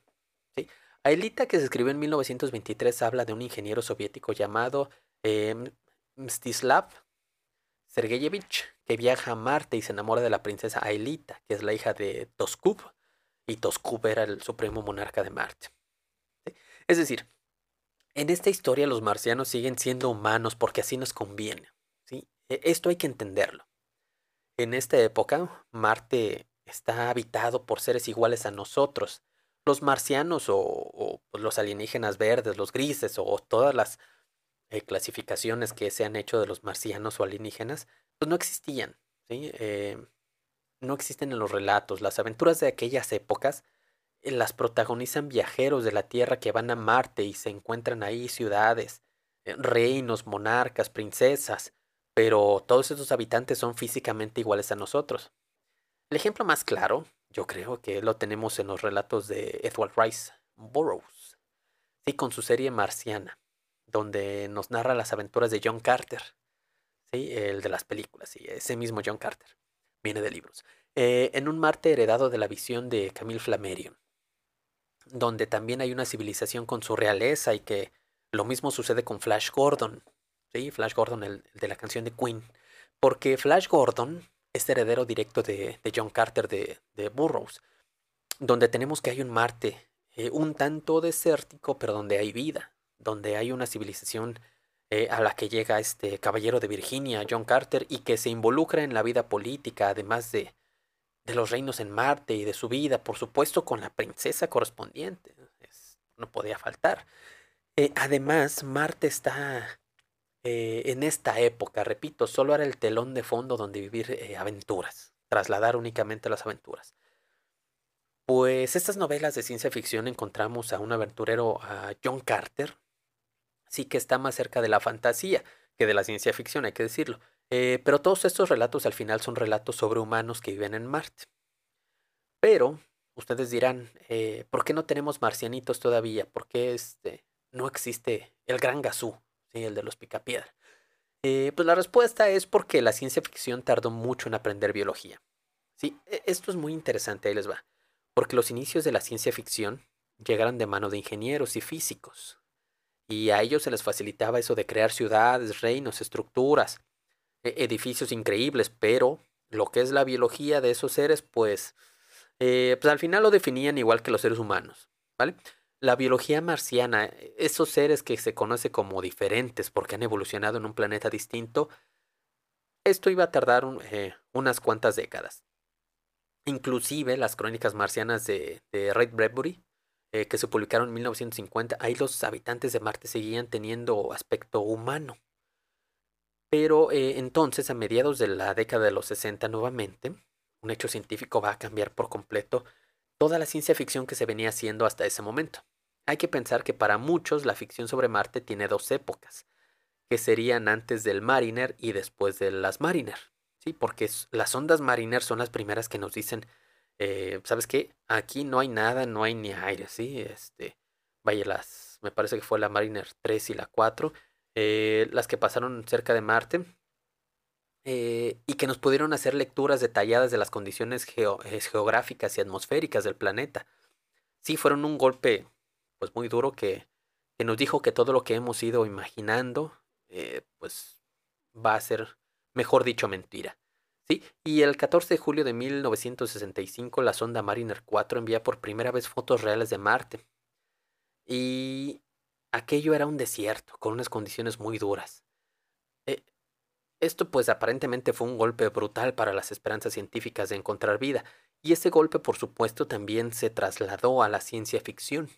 A: ¿sí? Aelita, que se escribió en 1923, habla de un ingeniero soviético llamado eh, Mstislav Sergeyevich, que viaja a Marte y se enamora de la princesa Aelita, que es la hija de Toskub, y Toskub era el supremo monarca de Marte. Es decir, en esta historia los marcianos siguen siendo humanos porque así nos conviene. E, esto hay que entenderlo. En esta época, Marte está habitado por seres iguales a nosotros. Los marcianos o, pues, los alienígenas verdes, los grises o todas las eh, clasificaciones que se han hecho de los marcianos o alienígenas, pues no existían. Eh, no existen en los relatos. Las aventuras de aquellas épocas eh, las protagonizan viajeros de la Tierra que van a Marte y se encuentran ahí ciudades, reinos, monarcas, princesas, pero todos esos habitantes son físicamente iguales a nosotros. El ejemplo más claro, yo creo que lo tenemos en los relatos de Edward Rice Burroughs, sí, con su serie Marciana, donde nos narra las aventuras de John Carter, sí, el de las películas, sí, ese mismo John Carter, viene de libros, eh, en un Marte heredado de la visión de Camille Flammarion, donde también hay una civilización con su realeza y que lo mismo sucede con Flash Gordon, ¿sí? Flash Gordon, el, de la canción de Queen. Porque Flash Gordon es heredero directo de, John Carter de, Burroughs, donde tenemos que hay un Marte eh, un tanto desértico, pero donde hay vida, donde hay una civilización eh, a la que llega este caballero de Virginia, John Carter, y que se involucra en la vida política, además de, de los reinos en Marte y de su vida, por supuesto con la princesa correspondiente. no podía faltar. Eh, además, Marte está eh, en esta época, repito, solo era el telón de fondo donde vivir eh, aventuras, trasladar únicamente las aventuras. Pues estas novelas de ciencia ficción encontramos a un aventurero, a John Carter, sí que está más cerca de la fantasía que de la ciencia ficción, hay que decirlo. Eh, pero todos estos relatos al final son relatos sobre humanos que viven en Marte. Pero ustedes dirán, ¿por qué no tenemos marcianitos todavía? ¿Por qué este, no existe el gran Gazú? el de los picapiedra. Eh, pues la respuesta es porque la ciencia ficción tardó mucho en aprender biología. Sí, e, esto es muy interesante, ahí les va. Porque los inicios de la ciencia ficción llegaron de mano de ingenieros y físicos. Y a ellos se les facilitaba eso de crear ciudades, reinos, estructuras, e, edificios increíbles, pero lo que es la biología de esos seres, pues, eh, pues al final lo definían igual que los seres humanos, ¿vale? La biología marciana, esos seres que se conoce como diferentes porque han evolucionado en un planeta distinto, esto iba a tardar eh, unas cuantas décadas. Inclusive las crónicas marcianas de, Ray Bradbury, eh, que se publicaron en 1950, ahí los habitantes de Marte seguían teniendo aspecto humano. Pero eh, entonces, a mediados de la década de los 60 nuevamente, un hecho científico va a cambiar por completo toda la ciencia ficción que se venía haciendo hasta ese momento. Hay que pensar que para muchos la ficción sobre Marte tiene dos épocas, que serían antes del Mariner y después de las Mariner. Sí, porque las ondas Mariner son las primeras que nos dicen, eh, ¿sabes qué? Aquí no hay nada, no hay ni aire, ¿sí? Este, vaya, las, me parece que fue la Mariner 3 y la 4, eh, las que pasaron cerca de Marte, eh, y que nos pudieron hacer lecturas detalladas de las condiciones geográficas y atmosféricas del planeta. Sí, fueron un golpe pues muy duro que, nos dijo que todo lo que hemos ido imaginando, eh, pues va a ser, mejor dicho, mentira. ¿Sí? Y el 14 de julio de 1965 la sonda Mariner 4 envía por primera vez fotos reales de Marte. Y aquello era un desierto, con unas condiciones muy duras. Eh, esto pues aparentemente fue un golpe brutal para las esperanzas científicas de encontrar vida, y ese golpe por supuesto también se trasladó a la ciencia ficción.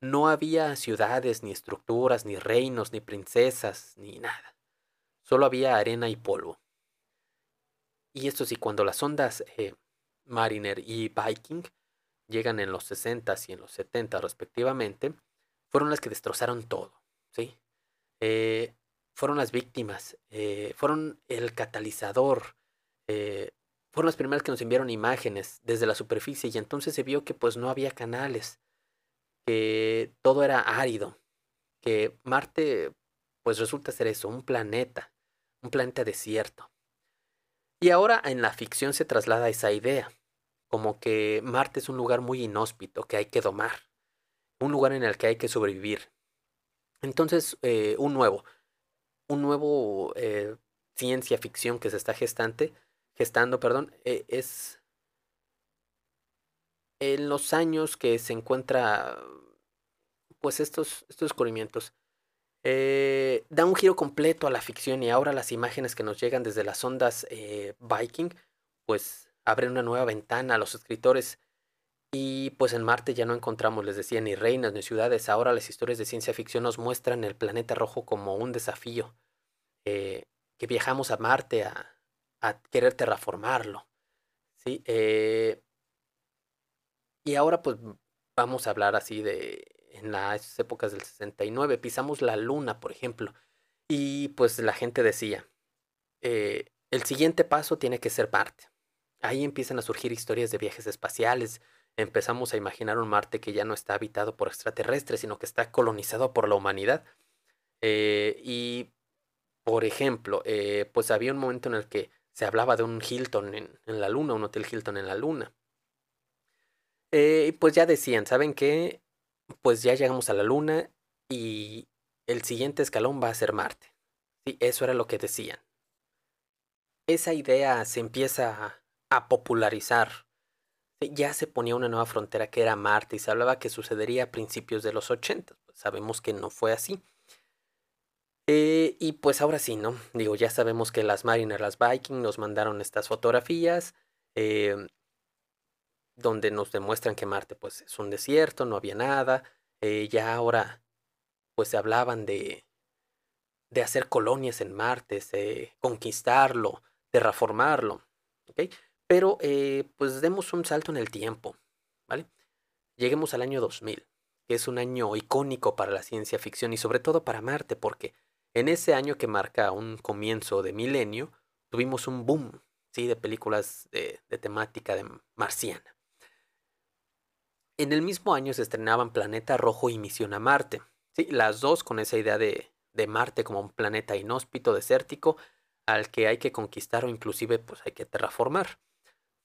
A: No había ciudades, ni estructuras, ni reinos, ni princesas, ni nada. Solo había arena y polvo. Y esto sí, cuando las ondas eh, Mariner y Viking llegan en los 60s y en los 70 respectivamente, fueron las que destrozaron todo. ¿sí? Eh, fueron las víctimas, eh, fueron el catalizador, fueron las primeras que nos enviaron imágenes desde la superficie y entonces se vio que pues no había canales, que todo era árido, que Marte pues resulta ser eso, un planeta, un planeta desierto. Y ahora en la ficción se traslada esa idea, como que Marte es un lugar muy inhóspito que hay que domar, un lugar en el que hay que sobrevivir. Entonces, eh, un nuevo, un nuevo eh, ciencia ficción que se está gestante, gestando, perdón, eh, es en los años que se encuentra, pues estos, estos descubrimientos. Eh, da un giro completo a la ficción y ahora las imágenes que nos llegan desde las ondas eh, Viking, pues abren una nueva ventana a los escritores. Y pues en Marte ya no encontramos, les decía, ni reinas ni ciudades. Ahora las historias de ciencia ficción nos muestran el planeta rojo como un desafío. Eh, que viajamos a Marte a, a querer terraformarlo. ¿sí? Y ahora pues vamos a hablar así de en las épocas del 69, pisamos la luna, por ejemplo, y pues la gente decía, eh, el siguiente paso tiene que ser Marte. Ahí empiezan a surgir historias de viajes espaciales, empezamos a imaginar un Marte que ya no está habitado por extraterrestres, sino que está colonizado por la humanidad. Eh, y, por ejemplo, eh, pues había un momento en el que se hablaba de un Hilton en, en la Luna, un Hotel Hilton en la Luna. Y pues ya decían, ¿saben qué? pues ya llegamos a la Luna y el siguiente escalón va a ser Marte. Sí, eso era lo que decían. Esa idea se empieza a, popularizar. Ya se ponía una nueva frontera que era Marte y se hablaba que sucedería a principios de los 80. Pues sabemos que no fue así. Eh, y pues ahora sí, ¿no? Digo, ya sabemos que las Mariner, las Viking nos mandaron estas fotografías. Eh, donde nos demuestran que Marte pues es un desierto, no había nada, eh, ya ahora pues se hablaban de, de hacer colonias en Marte, de conquistarlo, terraformarlo, ¿ok? Pero eh, pues demos un salto en el tiempo, ¿vale? Lleguemos al año 2000, que es un año icónico para la ciencia ficción y sobre todo para Marte, porque en ese año que marca un comienzo de milenio, tuvimos un boom, ¿sí? De películas de, de temática marciana. En el mismo año se estrenaban Planeta Rojo y Misión a Marte. Sí, las dos con esa idea de, Marte como un planeta inhóspito, desértico, al que hay que conquistar o inclusive pues hay que terraformar.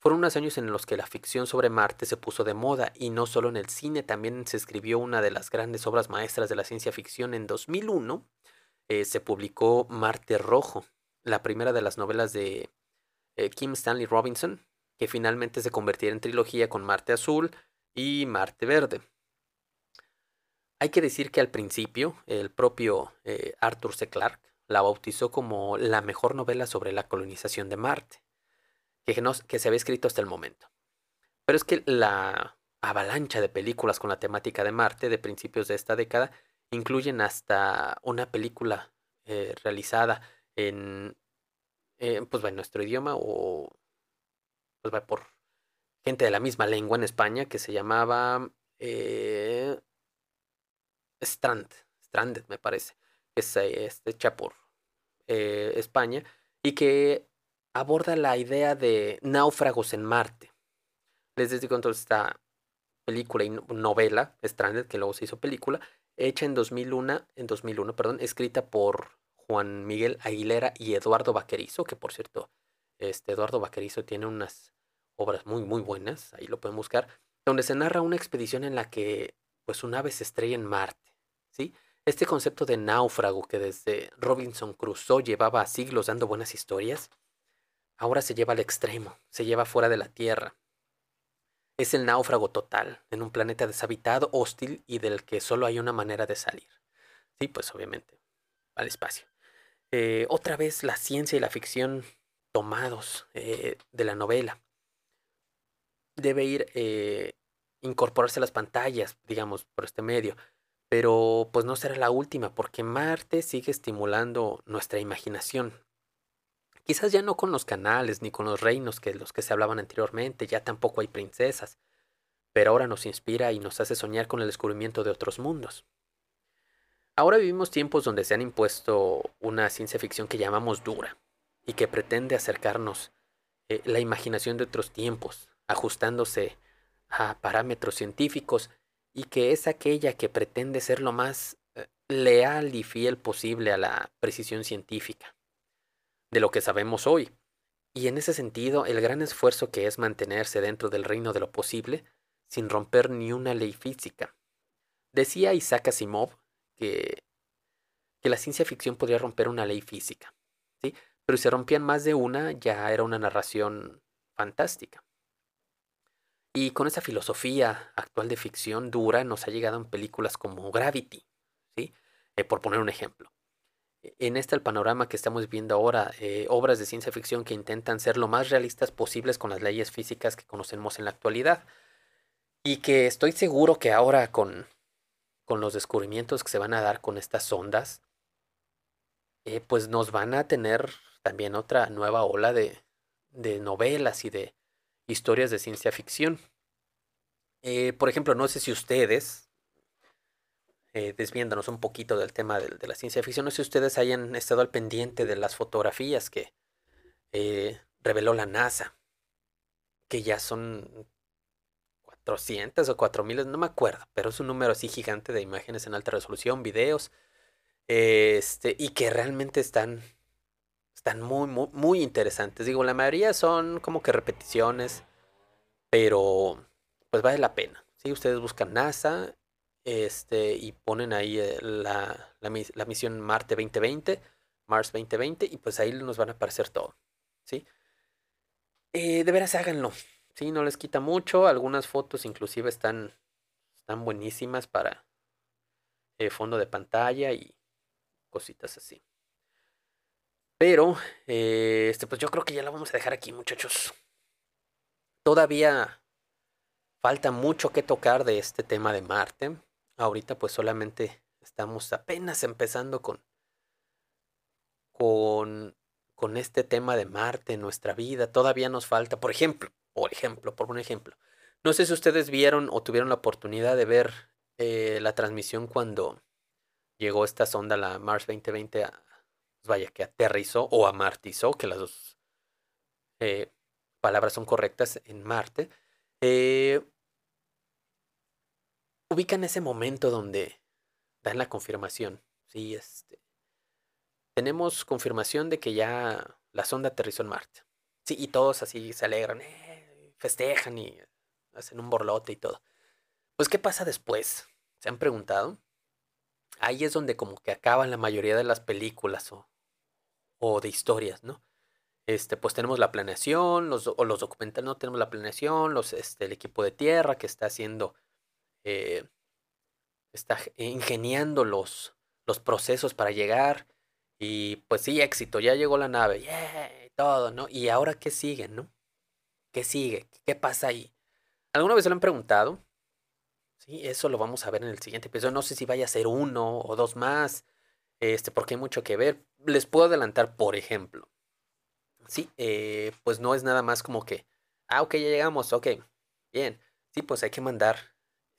A: Fueron unos años en los que la ficción sobre Marte se puso de moda y no solo en el cine, también se escribió una de las grandes obras maestras de la ciencia ficción en 2001. Eh, se publicó Marte Rojo, la primera de las novelas de eh, Kim Stanley Robinson, que finalmente se convertirá en trilogía con Marte Azul, y Marte Verde. Hay que decir que al principio el propio eh, Arthur C. Clarke la bautizó como la mejor novela sobre la colonización de Marte que, que se había escrito hasta el momento. Pero es que la avalancha de películas con la temática de Marte de principios de esta década incluyen hasta una película eh, realizada en, eh, pues, en nuestro idioma o pues, por gente de la misma lengua en España que se llamaba eh, Strand, Stranded me parece, que es, eh, hecha por eh, España y que aborda la idea de náufragos en Marte. Les digo entonces esta película y novela, Stranded, que luego se hizo película, hecha en 2001, en 2001, perdón, escrita por Juan Miguel Aguilera y Eduardo Vaquerizo, que por cierto, este Eduardo Vaquerizo tiene unas obras muy, muy buenas, ahí lo pueden buscar, donde se narra una expedición en la que pues un ave se estrella en Marte, ¿sí? Este concepto de náufrago que desde Robinson Crusoe llevaba siglos dando buenas historias, ahora se lleva al extremo, se lleva fuera de la Tierra. Es el náufrago total, en un planeta deshabitado, hostil y del que solo hay una manera de salir. Sí, pues obviamente, al espacio. Eh, otra vez la ciencia y la ficción tomados eh, de la novela debe ir eh, incorporarse a las pantallas, digamos, por este medio. Pero pues no será la última, porque Marte sigue estimulando nuestra imaginación. Quizás ya no con los canales ni con los reinos que los que se hablaban anteriormente, ya tampoco hay princesas, pero ahora nos inspira y nos hace soñar con el descubrimiento de otros mundos. Ahora vivimos tiempos donde se han impuesto una ciencia ficción que llamamos dura y que pretende acercarnos eh, la imaginación de otros tiempos, ajustándose a parámetros científicos y que es aquella que pretende ser lo más eh, leal y fiel posible a la precisión científica de lo que sabemos hoy. Y en ese sentido, el gran esfuerzo que es mantenerse dentro del reino de lo posible sin romper ni una ley física. Decía Isaac Asimov que, que la ciencia ficción podría romper una ley física, ¿sí? pero si rompían más de una, ya era una narración fantástica. Y con esa filosofía actual de ficción dura nos ha llegado en películas como Gravity, ¿sí? Eh, por poner un ejemplo. E, en este el panorama que estamos viendo ahora, eh, obras de ciencia ficción que intentan ser lo más realistas posibles con las leyes físicas que conocemos en la actualidad. Y que estoy seguro que ahora con, con los descubrimientos que se van a dar con estas ondas, eh, pues nos van a tener también otra nueva ola de, de novelas y de historias de ciencia ficción. Eh, por ejemplo, no sé si ustedes, eh, un poquito del tema de, la ciencia ficción, no sé si ustedes hayan estado al pendiente de las fotografías que reveló la NASA, que ya son 400 o 4000, no me acuerdo, pero es un número así gigante de imágenes en alta resolución, videos, este, y que realmente están, están muy, muy, interesantes. Digo, la mayoría son como que repeticiones, pero pues vale la pena. Si ustedes buscan NASA este, y ponen ahí eh, la, la, misión Marte 2020, Mars 2020, y pues ahí nos van a aparecer todo. ¿sí? Eh, de veras háganlo. Sí, no les quita mucho. Algunas fotos inclusive están, están buenísimas para eh, fondo de pantalla y cositas así. Pero, eh, este, pues yo creo que ya la vamos a dejar aquí, muchachos. Todavía falta mucho que tocar de este tema de Marte. Ahorita pues solamente estamos apenas empezando con, con, con este tema de Marte en nuestra vida. Todavía nos falta, por ejemplo, por ejemplo, por un ejemplo. No sé si ustedes vieron o tuvieron la oportunidad de ver eh, la transmisión cuando llegó esta sonda, la Mars 2020, a, vaya, que aterrizó o amartizó, que las dos eh, palabras son correctas en Marte. Eh, ubican ese momento donde dan la confirmación. Sí, este. Tenemos confirmación de que ya la sonda aterrizó en Marte. Sí, y todos así se alegran festejan y hacen un borlote y todo. Pues, ¿qué pasa después? ¿Se han preguntado? Ahí es donde como que acaban la mayoría de las películas o, o de historias, ¿no? Este, pues tenemos la planeación, los, o los documentales, no tenemos la planeación, los, este, el equipo de tierra que está haciendo, eh, está ingeniando los, los procesos para llegar. Y pues sí, éxito, ya llegó la nave, yeah, todo, ¿no? Y ahora qué sigue, ¿no? ¿Qué sigue? ¿Qué pasa ahí? ¿Alguna vez se lo han preguntado? Sí, eso lo vamos a ver en el siguiente episodio. No sé si vaya a ser uno o dos más, este, porque hay mucho que ver. Les puedo adelantar, por ejemplo. Sí, eh, pues no es nada más como que, ah, ok, ya llegamos, ok, bien. Sí, pues hay que mandar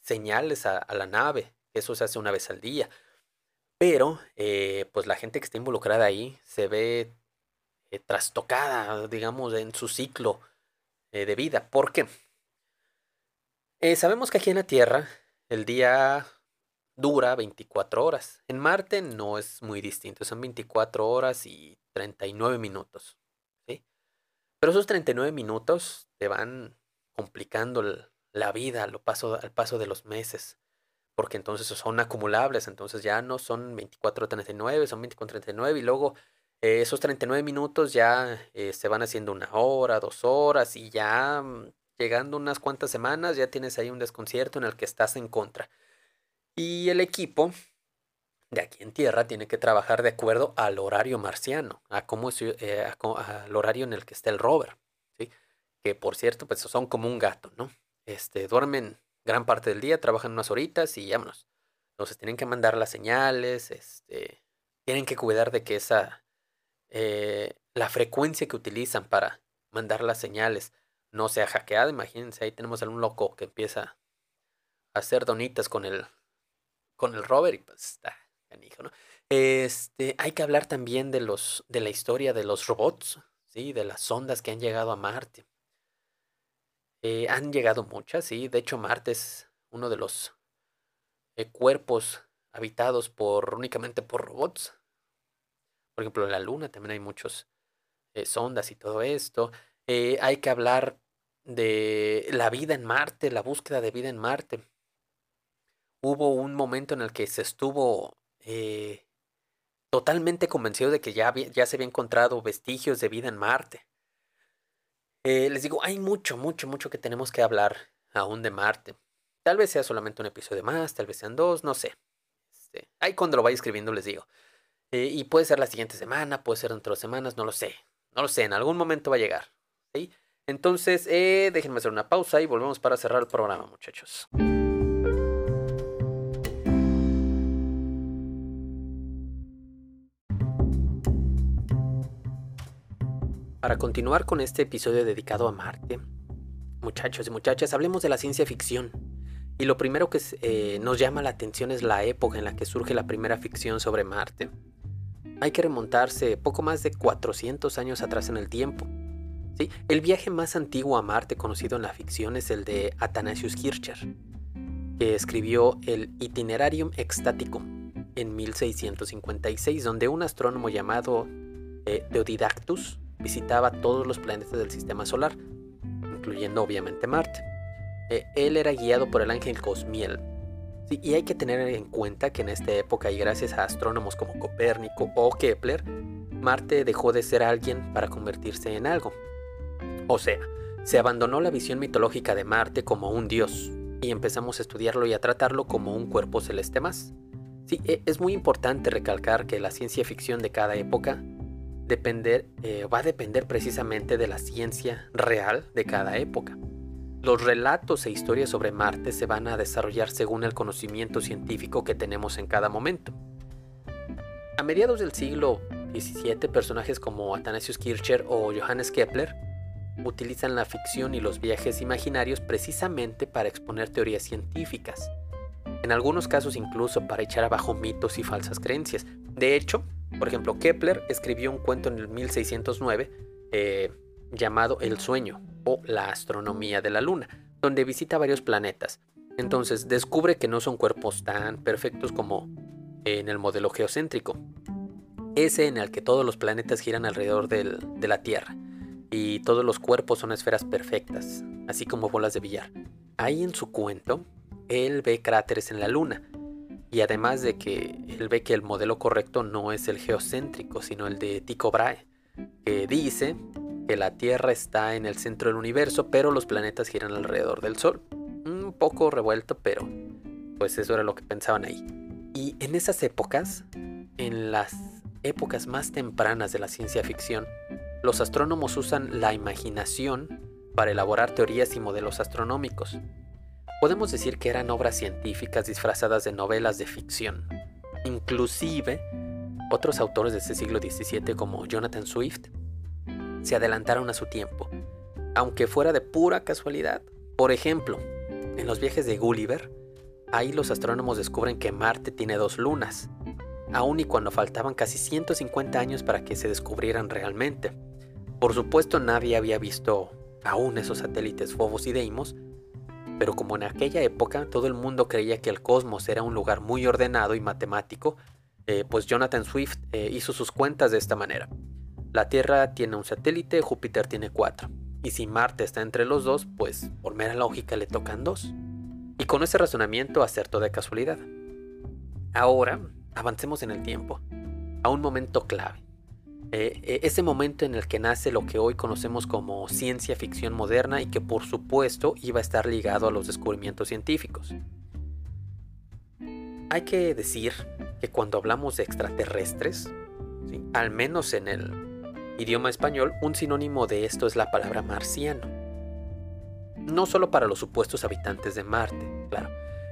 A: señales a, la nave. Eso se hace una vez al día. Pero, eh, pues la gente que está involucrada ahí se ve eh, trastocada, digamos, en su ciclo de vida. ¿Por qué? Sabemos que aquí en la Tierra el día dura 24 horas. En Marte no es muy distinto, son 24 horas y 39 minutos. ¿sí? Pero esos 39 minutos te van complicando la vida al paso, al paso de los meses. Porque entonces son acumulables, entonces ya no son 24-39, son 24-39 y luego eh, esos 39 minutos ya eh, se van haciendo una hora, dos horas y ya mm, llegando unas cuantas semanas ya tienes ahí un desconcierto en el que estás en contra. Y el equipo de aquí en Tierra tiene que trabajar de acuerdo al horario marciano, a cómo es, eh, al horario en el que está el rover, ¿sí? Que por cierto, pues son como un gato, ¿no? Este, duermen gran parte del día, trabajan unas horitas y vámonos. Entonces tienen que mandar las señales, este, tienen que cuidar de que esa eh, la frecuencia que utilizan para mandar las señales no sea hackeada. Imagínense, ahí tenemos a un loco que empieza a hacer donitas con el, con el rover y pues está canijo, ¿no? Este, hay que hablar también de los, de la historia de los robots, ¿sí? De las sondas que han llegado a Marte. Eh, han llegado muchas, sí. De hecho, Marte es uno de los eh, cuerpos habitados por únicamente por robots. Por ejemplo, en la Luna también hay muchos eh, sondas y todo esto. Hay que hablar de la vida en Marte, la búsqueda de vida en Marte. Hubo un momento en el que se estuvo totalmente convencido de que ya, se había encontrado vestigios de vida en Marte. les digo, hay mucho, mucho, mucho que tenemos que hablar aún de Marte. Tal vez sea solamente un episodio más, tal vez sean dos, no sé. Este, ahí cuando lo vaya escribiendo les digo. Eh, y puede ser la siguiente semana, puede ser dentro de semanas, no lo sé. No lo sé, en algún momento va a llegar. ¿sí? Entonces, eh, déjenme hacer una pausa y volvemos para cerrar el programa, muchachos. Para continuar con este episodio dedicado a Marte, muchachos y muchachas, hablemos de la ciencia ficción. Y lo primero que eh, nos llama la atención es la época en la que surge la primera ficción sobre Marte. Hay que remontarse poco más de 400 años atrás en el tiempo. El viaje más antiguo a Marte conocido en la ficción es el de Athanasius Kircher, que escribió el Itinerarium Extaticum en 1656, donde un astrónomo llamado eh, Deodidactus visitaba todos los planetas del sistema solar, incluyendo obviamente Marte. Eh, él era guiado por el ángel Cosmiel. y hay que tener en cuenta que en esta época y gracias a astrónomos como Copérnico o Kepler, Marte dejó de ser alguien para convertirse en algo. O sea, se abandonó la visión mitológica de Marte como un dios y empezamos a estudiarlo y a tratarlo como un cuerpo celeste más. Sí, e, es muy importante recalcar que la ciencia ficción de cada época depender, eh, va a depender precisamente de la ciencia real de cada época. Los relatos e historias sobre Marte se van a desarrollar según el conocimiento científico que tenemos en cada momento. A mediados del siglo XVII, personajes como Athanasius Kircher o Johannes Kepler utilizan la ficción y los viajes imaginarios precisamente para exponer teorías científicas, en algunos casos incluso para echar abajo mitos y falsas creencias. De hecho, por ejemplo, Kepler escribió un cuento en el 1609 eh, llamado El sueño, la astronomía de la Luna, donde visita varios planetas. Entonces descubre que no son cuerpos tan perfectos como en el modelo geocéntrico, ese en el que todos los planetas giran alrededor de la Tierra y todos los cuerpos son esferas perfectas, así como bolas de billar. Ahí en su cuento, él ve cráteres en la Luna, y además de que él ve que el modelo correcto no es el geocéntrico, sino el de Tycho Brahe, que dice que la Tierra está en el centro del universo, pero los planetas giran alrededor del Sol. Un poco revuelto, pero pues eso era lo que pensaban ahí. Y en esas épocas, en las épocas más tempranas de la ciencia ficción, los astrónomos usan la imaginación para elaborar teorías y modelos astronómicos. Podemos decir que eran obras científicas disfrazadas de novelas de ficción. Inclusive, otros autores de este siglo XVII como Jonathan Swift se adelantaron a su tiempo, aunque fuera de pura casualidad. Por ejemplo, en los viajes de Gulliver, ahí los astrónomos descubren que Marte tiene dos lunas, aun y cuando faltaban casi 150 años para que se descubrieran realmente. Por supuesto nadie había visto aún esos satélites Phobos y Deimos, pero como en aquella época todo el mundo creía que el cosmos era un lugar muy ordenado y matemático, eh, pues Jonathan Swift eh, hizo sus cuentas de esta manera. La Tierra tiene un satélite, Júpiter tiene cuatro. Y si Marte está entre los dos, pues por mera lógica le tocan dos. Y con ese razonamiento acertó de casualidad. Ahora, avancemos en el tiempo, a un momento clave. Eh, eh, ese momento en el que nace lo que hoy conocemos como ciencia ficción moderna y que por supuesto iba a estar ligado a los descubrimientos científicos. Hay que decir que cuando hablamos de extraterrestres, al menos en el idioma español, un sinónimo de esto es la palabra marciano. No solo para los supuestos habitantes de Marte, claro,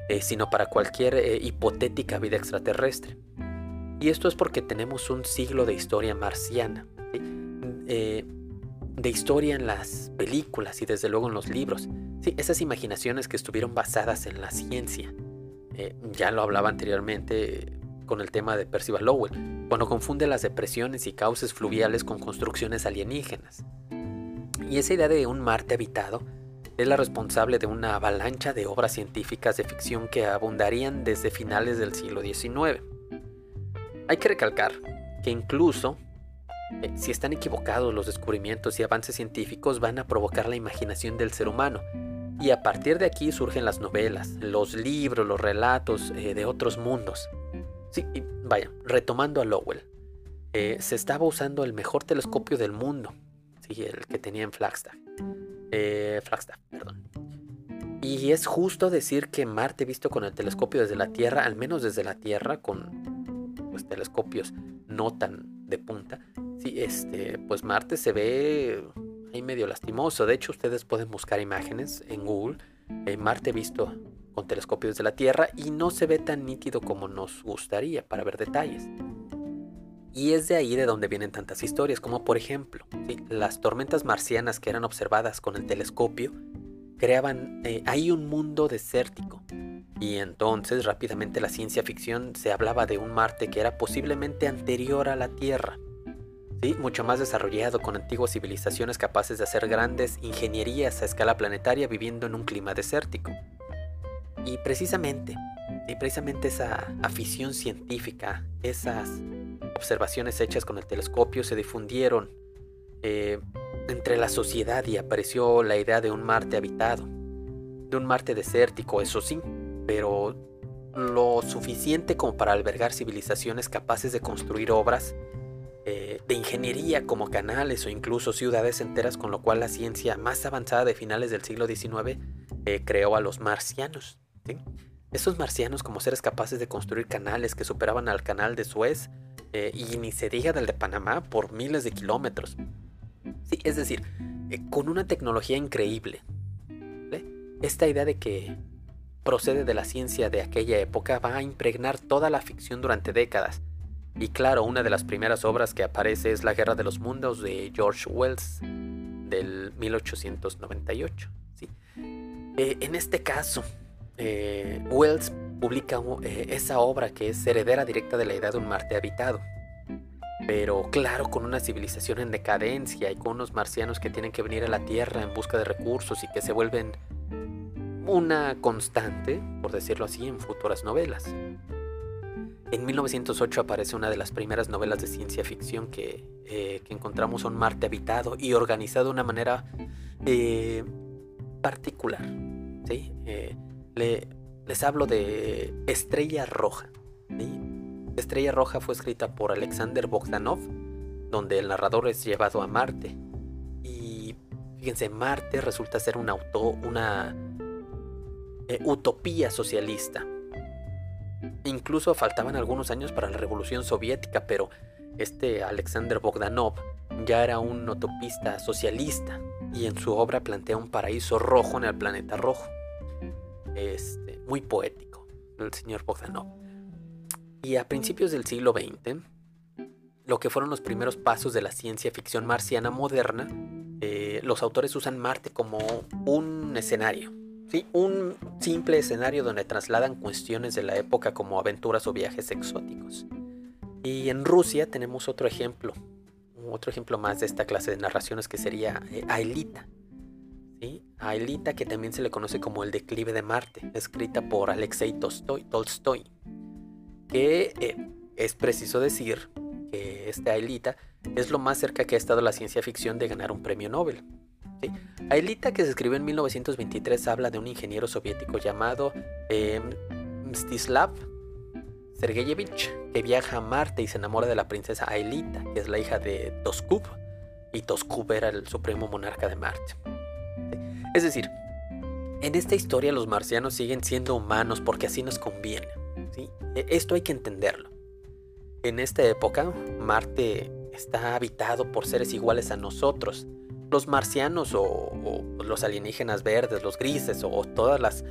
A: eh, sino para cualquier hipotética vida extraterrestre. Y esto es porque tenemos un siglo de historia marciana, eh, de historia en las películas y desde luego en los libros. ¿sí? Esas imaginaciones que estuvieron basadas en la ciencia. ya lo hablaba anteriormente con el tema de Percival Lowell, cuando confunde las depresiones y cauces fluviales con construcciones alienígenas. Y esa idea de un Marte habitado es la responsable de una avalancha de obras científicas de ficción que abundarían desde finales del siglo XIX. Hay que recalcar que incluso eh, si están equivocados los descubrimientos y avances científicos van a provocar la imaginación del ser humano. Y a partir de aquí surgen las novelas, los libros, los relatos eh, de otros mundos. Sí, vaya, retomando a Lowell, eh, se estaba usando el mejor telescopio del mundo, sí, el que tenía en Flagstaff. Flagstaff, perdón. Y es justo decir que Marte visto con el telescopio desde la Tierra, al menos desde la Tierra, con pues, telescopios no tan de punta, sí, este, pues Marte se ve ahí medio lastimoso. De hecho, ustedes pueden buscar imágenes en Google, eh, Marte visto con telescopios desde la Tierra y no se ve tan nítido como nos gustaría para ver detalles. Y es de ahí de donde vienen tantas historias, como por ejemplo, las tormentas marcianas que eran observadas con el telescopio creaban eh, ahí un mundo desértico. Y entonces rápidamente la ciencia ficción se hablaba de un Marte que era posiblemente anterior a la Tierra. ¿sí? Mucho más desarrollado con antiguas civilizaciones capaces de hacer grandes ingenierías a escala planetaria viviendo en un clima desértico. Y precisamente, y precisamente esa afición científica, esas observaciones hechas con el telescopio se difundieron eh, entre la sociedad y apareció la idea de un Marte habitado, de un Marte desértico, eso sí, pero lo suficiente como para albergar civilizaciones capaces de construir obras eh, de ingeniería como canales o incluso ciudades enteras, con lo cual la ciencia más avanzada de finales del siglo XIX eh, creó a los marcianos. Esos marcianos como seres capaces de construir canales que superaban al canal de Suez eh, y ni se diga del de Panamá por miles de kilómetros. Sí, es decir, con una tecnología increíble. Esta idea de que procede de la ciencia de aquella época va a impregnar toda la ficción durante décadas. Y claro, una de las primeras obras que aparece es La Guerra de los Mundos de George Wells del 1898. ¿sí? Eh, en este caso, eh, Wells publica eh, esa obra que es heredera directa de la idea de un Marte habitado. Pero claro, con una civilización en decadencia y con unos marcianos que tienen que venir a la Tierra en busca de recursos y que se vuelven una constante, por decirlo así, en futuras novelas. En 1908 aparece una de las primeras novelas de ciencia ficción que, eh, encontramos un Marte habitado y organizado de una manera eh, particular. ¿sí? Eh, les hablo de Estrella Roja. Estrella Roja fue escrita por Alexander Bogdanov, donde el narrador es llevado a Marte. Y fíjense, Marte resulta ser un auto, una eh, utopía socialista. Incluso faltaban algunos años para la revolución soviética, pero este Alexander Bogdanov ya era un utopista socialista y en su obra plantea un paraíso rojo en el planeta rojo. Este, muy poético, el señor Bogdanov. Y a principios del siglo XX, lo que fueron los primeros pasos de la ciencia ficción marciana moderna, eh, los autores usan Marte como un escenario, ¿sí? Un simple escenario donde trasladan cuestiones de la época como aventuras o viajes exóticos. Y en Rusia tenemos otro ejemplo, otro ejemplo más de esta clase de narraciones que sería eh, Aelita. ¿sí? Aelita que también se le conoce como El declive de Marte, escrita por Alexei Tolstoy, Tolstoy que eh, es preciso decir que esta Aelita es lo más cerca que ha estado la ciencia ficción de ganar un premio Nobel. Aelita, que se escribió en 1923, habla de un ingeniero soviético llamado eh, Mstislav Sergeyevich, que viaja a Marte y se enamora de la princesa Aelita, que es la hija de Toskub, y Toskub era el supremo monarca de Marte. Es decir, en esta historia los marcianos siguen siendo humanos porque así nos conviene. E, esto hay que entenderlo. En esta época, Marte está habitado por seres iguales a nosotros, los marcianos o, los alienígenas verdes, los grises o todas las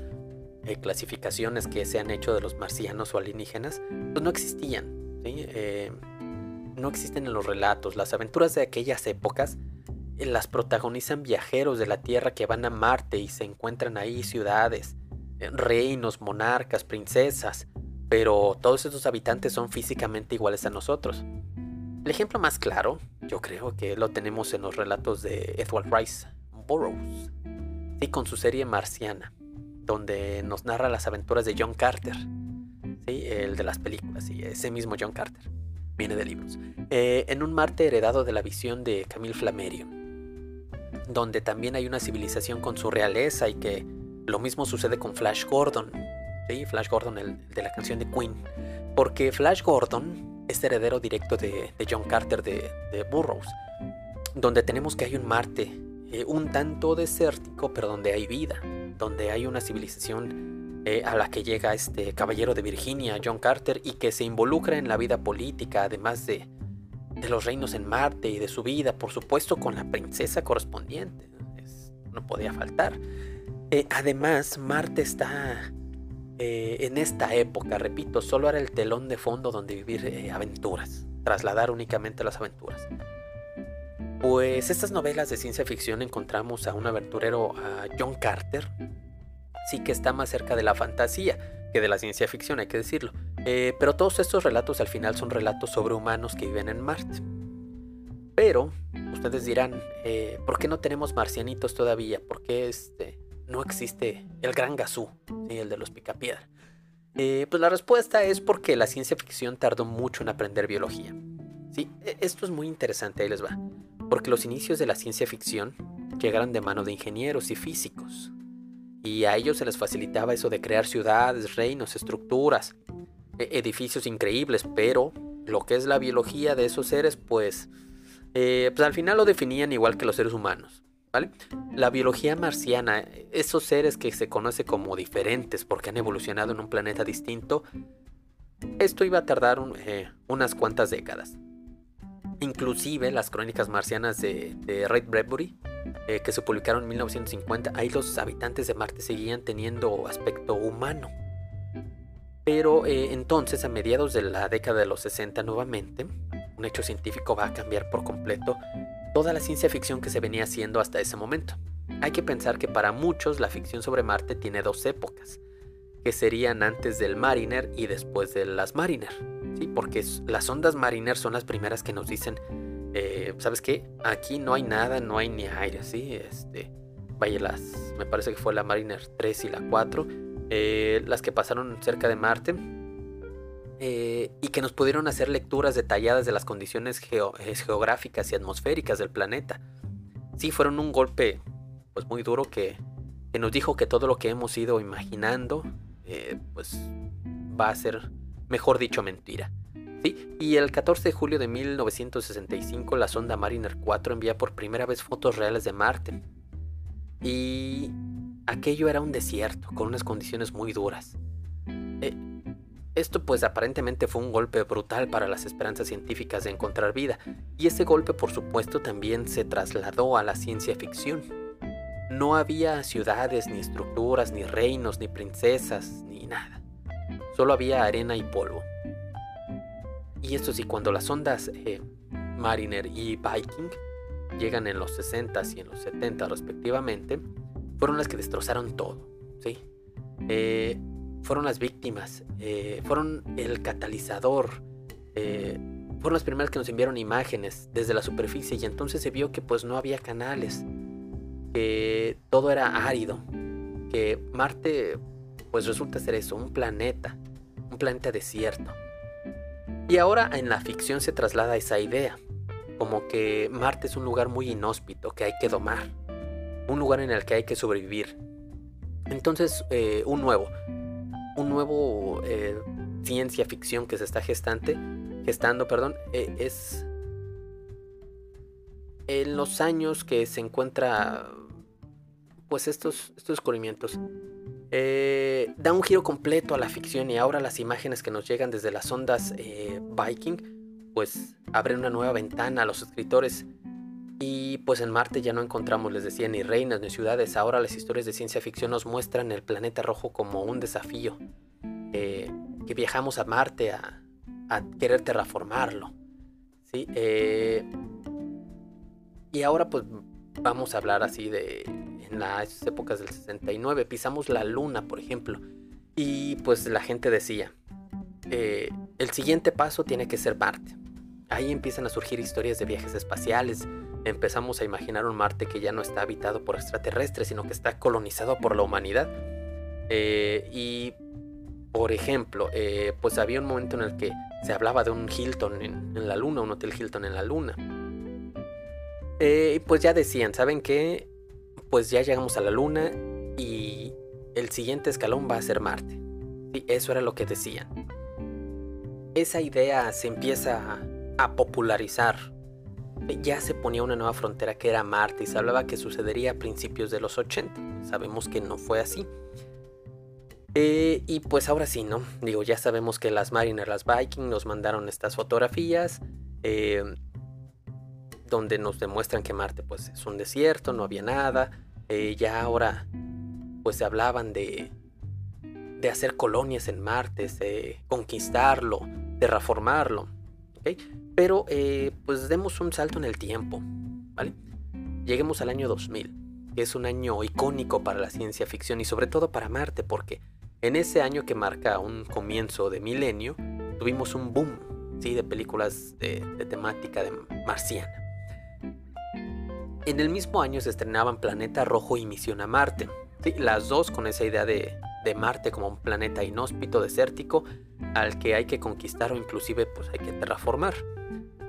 A: eh, clasificaciones que se han hecho de los marcianos o alienígenas, pues no existían. Eh, no existen en los relatos. Las aventuras de aquellas épocas eh, las protagonizan viajeros de la Tierra que van a Marte y se encuentran ahí ciudades, reinos, monarcas, princesas, pero todos esos habitantes son físicamente iguales a nosotros. El ejemplo más claro, yo creo que lo tenemos en los relatos de Edward Rice Burroughs. y con su serie Marciana, donde nos narra las aventuras de John Carter, ¿sí? el de las películas, y ese mismo John Carter, viene de libros, eh, en un Marte heredado de la visión de Camille Flammarion, donde también hay una civilización con su realeza y que lo mismo sucede con Flash Gordon, ¿sí? Flash Gordon, el de la canción de Queen, porque Flash Gordon es heredero directo de, John Carter de, de Burroughs, donde tenemos que hay un Marte eh, un tanto desértico, pero donde hay vida, donde hay una civilización eh, a la que llega este caballero de Virginia, John Carter, y que se involucra en la vida política, además de, de los reinos en Marte y de su vida, por supuesto con la princesa correspondiente. no podía faltar. Eh, además, Marte está en esta época, repito, solo era el telón de fondo donde vivir aventuras, trasladar únicamente las aventuras. Pues estas novelas de ciencia ficción encontramos a un aventurero, a John Carter, sí que está más cerca de la fantasía que de la ciencia ficción, hay que decirlo. Eh, pero todos estos relatos al final son relatos sobre humanos que viven en Marte. Pero ustedes dirán, eh, ¿por qué no tenemos marcianitos todavía? ¿Por qué este, no existe el gran Gazú, el de los picapiedra? Eh, pues la respuesta es porque la ciencia ficción tardó mucho en aprender biología. Sí, e, esto es muy interesante, ahí les va porque los inicios de la ciencia ficción llegaron de mano de ingenieros y físicos, y a ellos se les facilitaba eso de crear ciudades, reinos, estructuras, e-, edificios increíbles, pero lo que es la biología de esos seres, pues, eh, pues al final lo definían igual que los seres humanos. ¿Vale? La biología marciana, esos seres que se conoce como diferentes porque han evolucionado en un planeta distinto, esto iba a tardar eh, unas cuantas décadas. Inclusive las crónicas marcianas de, Ray Bradbury, eh, que se publicaron en 1950, ahí los habitantes de Marte seguían teniendo aspecto humano. Pero eh, entonces, a mediados de la década de los 60 nuevamente, un hecho científico va a cambiar por completo toda la ciencia ficción que se venía haciendo hasta ese momento. Hay que pensar que para muchos la ficción sobre Marte tiene dos épocas, que serían antes del Mariner y después de las Mariner. ¿sí? Porque las ondas Mariner son las primeras que nos dicen, eh, ¿sabes qué? Aquí no hay nada, no hay ni aire, ¿sí? Este, vaya, las, me parece que fue la Mariner 3 y la 4, eh, las que pasaron cerca de Marte. Eh, y que nos pudieron hacer lecturas detalladas de las condiciones geográficas y atmosféricas del planeta. Sí, fueron un golpe pues muy duro que, que nos dijo que todo lo que hemos ido imaginando pues va a ser mejor dicho mentira. ¿Sí? Y el 14 de julio de 1965 la sonda Mariner 4 envía por primera vez fotos reales de Marte. Y aquello era un desierto, con unas condiciones muy duras. Eh, esto pues aparentemente fue un golpe brutal para las esperanzas científicas de encontrar vida, y ese golpe por supuesto también se trasladó a la ciencia ficción. No había ciudades, ni estructuras, ni reinos, ni princesas, ni nada. Solo había arena y polvo. Y esto sí, cuando las ondas eh, Mariner y Viking llegan en los 60s y en los 70 respectivamente, fueron las que destrozaron todo. ¿sí? Eh, fueron las víctimas, eh, fueron el catalizador, fueron las primeras que nos enviaron imágenes desde la superficie y entonces se vio que pues no había canales, que todo era árido, que Marte pues resulta ser eso, un planeta, un planeta desierto. Y ahora en la ficción se traslada esa idea, como que Marte es un lugar muy inhóspito que hay que domar, un lugar en el que hay que sobrevivir. Entonces, eh, un nuevo, un nuevo eh, ciencia ficción que se está gestante, gestando, perdón, eh, es en los años que se encuentra pues estos, estos descubrimientos. Eh, da un giro completo a la ficción y ahora las imágenes que nos llegan desde las ondas eh, Viking, pues abren una nueva ventana a los escritores. Y pues en Marte ya no encontramos, les decía, ni reinas ni ciudades. Ahora las historias de ciencia ficción nos muestran el planeta rojo como un desafío. Eh, que viajamos a Marte a, querer terraformarlo. ¿sí? y ahora pues vamos a hablar así de en las épocas del 69, pisamos la luna, por ejemplo, y pues la gente decía, eh, el siguiente paso tiene que ser Marte. Ahí empiezan a surgir historias de viajes espaciales, empezamos a imaginar un Marte que ya no está habitado por extraterrestres, sino que está colonizado por la humanidad. Eh, y, por ejemplo, eh, pues había un momento en el que se hablaba de un Hilton en, la Luna, un Hotel Hilton en la Luna. Eh, pues ya decían, ¿saben qué? Pues ya llegamos a la Luna y el siguiente escalón va a ser Marte. Y eso era lo que decían. Esa idea se empieza a popularizar ya se ponía una nueva frontera que era Marte y se hablaba que sucedería a principios de los 80. Sabemos que no fue así. Eh, y pues ahora sí, ¿no? Digo, ya sabemos que las Mariner, las Viking nos mandaron estas fotografías eh, donde nos demuestran que Marte pues es un desierto, no había nada. Eh, ya ahora pues se hablaban de, de hacer colonias en Marte, de conquistarlo, de reformarlo. ¿okay? Pero eh, pues demos un salto en el tiempo, ¿vale? Lleguemos al año 2000, que es un año icónico para la ciencia ficción y sobre todo para Marte, porque en ese año que marca un comienzo de milenio, tuvimos un boom ¿sí? de películas de, temática de marciana. En el mismo año se estrenaban Planeta Rojo y Misión a Marte, las dos con esa idea de, de Marte como un planeta inhóspito, desértico, al que hay que conquistar o inclusive pues hay que terraformar.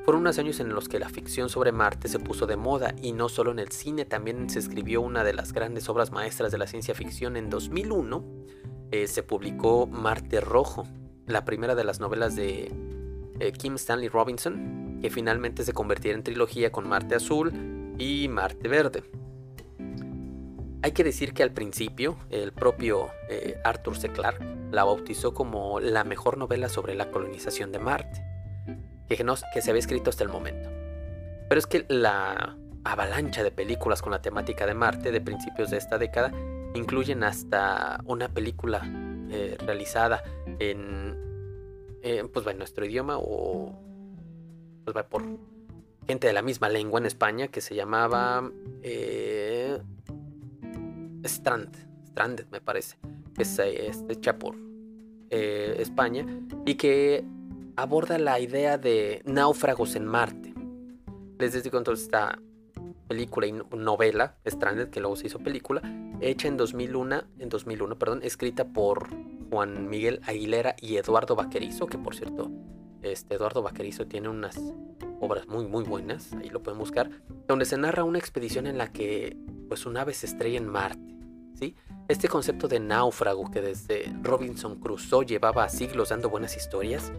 A: Fueron unos años en los que la ficción sobre Marte se puso de moda y no solo en el cine, también se escribió una de las grandes obras maestras de la ciencia ficción en 2001. Eh, se publicó Marte Rojo, la primera de las novelas de eh, Kim Stanley Robinson, que finalmente se convirtiera en trilogía con Marte Azul y Marte Verde. Hay que decir que al principio el propio eh, Arthur C. Clarke la bautizó como la mejor novela sobre la colonización de Marte que, que se había escrito hasta el momento. Pero es que la avalancha de películas con la temática de Marte de principios de esta década incluyen hasta una película eh, realizada en, pues, en nuestro idioma o pues, por gente de la misma lengua en España que se llamaba eh, Strand, Stranded me parece, que es, hecha por eh, España y que aborda la idea de náufragos en Marte. Les digo entonces esta película y novela, Stranded, que luego se hizo película, hecha en 2001, en 2001 perdón, escrita por Juan Miguel Aguilera y Eduardo Vaquerizo, que por cierto, este Eduardo Vaquerizo tiene unas obras muy muy buenas, ahí lo pueden buscar, donde se narra una expedición en la que pues un ave se estrella en Marte, ¿sí? Este concepto de náufrago que desde Robinson Crusoe llevaba siglos dando buenas historias,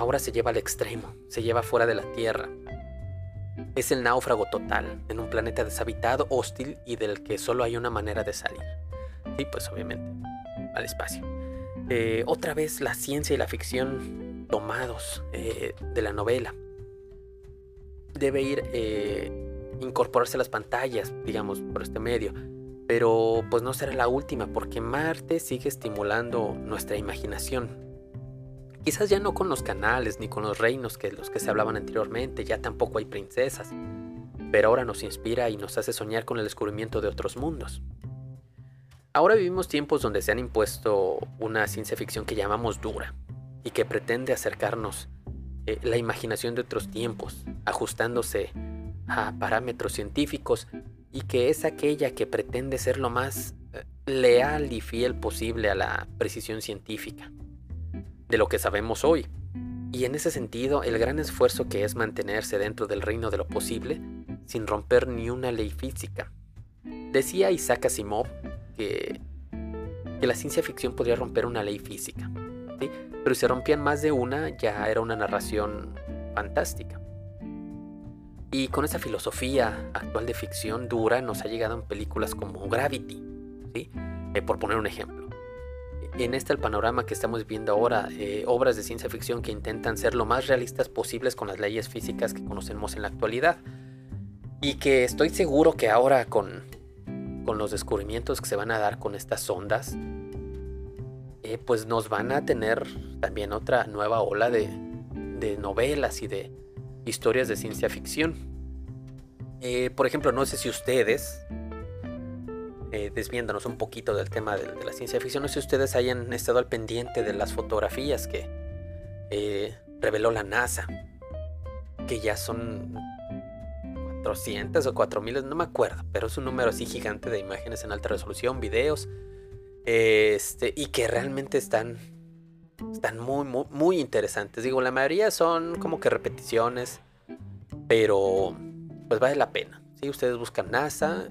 A: ahora se lleva al extremo, se lleva fuera de la Tierra. Es el náufrago total, en un planeta deshabitado, hostil y del que solo hay una manera de salir. Y pues obviamente, al espacio. Eh, otra vez la ciencia y la ficción tomados eh, de la novela. Debe ir eh, incorporarse a las pantallas, digamos, por este medio. Pero pues no será la última, porque Marte sigue estimulando nuestra imaginación, Quizás ya no con los canales ni con los reinos que los que se hablaban anteriormente, ya tampoco hay princesas, pero ahora nos inspira y nos hace soñar con el descubrimiento de otros mundos. Ahora vivimos tiempos donde se han impuesto una ciencia ficción que llamamos dura y que pretende acercarnos eh, la imaginación de otros tiempos, ajustándose a parámetros científicos y que es aquella que pretende ser lo más eh, leal y fiel posible a la precisión científica de lo que sabemos hoy. Y en ese sentido, el gran esfuerzo que es mantenerse dentro del reino de lo posible sin romper ni una ley física. Decía Isaac Asimov que, que la ciencia ficción podría romper una ley física, pero si rompían más de una ya era una narración fantástica. Y con esa filosofía actual de ficción dura nos ha llegado en películas como Gravity, ¿sí? Eh, por poner un ejemplo en este el panorama que estamos viendo ahora, eh, obras de ciencia ficción que intentan ser lo más realistas posibles con las leyes físicas que conocemos en la actualidad. Y que estoy seguro que ahora con, con los descubrimientos que se van a dar con estas ondas, eh, pues nos van a tener también otra nueva ola de, de novelas y de historias de ciencia ficción. Eh, por ejemplo, no sé si ustedes eh, desviándonos un poquito del tema de, la ciencia ficción, no sé si ustedes hayan estado al pendiente de las fotografías que eh, reveló la NASA, que ya son 400 o 4000, no me acuerdo, pero es un número así gigante de imágenes en alta resolución, videos, este, y que realmente están, están muy, muy, muy interesantes. Digo, la mayoría son como que repeticiones, pero pues vale la pena. Si ustedes buscan NASA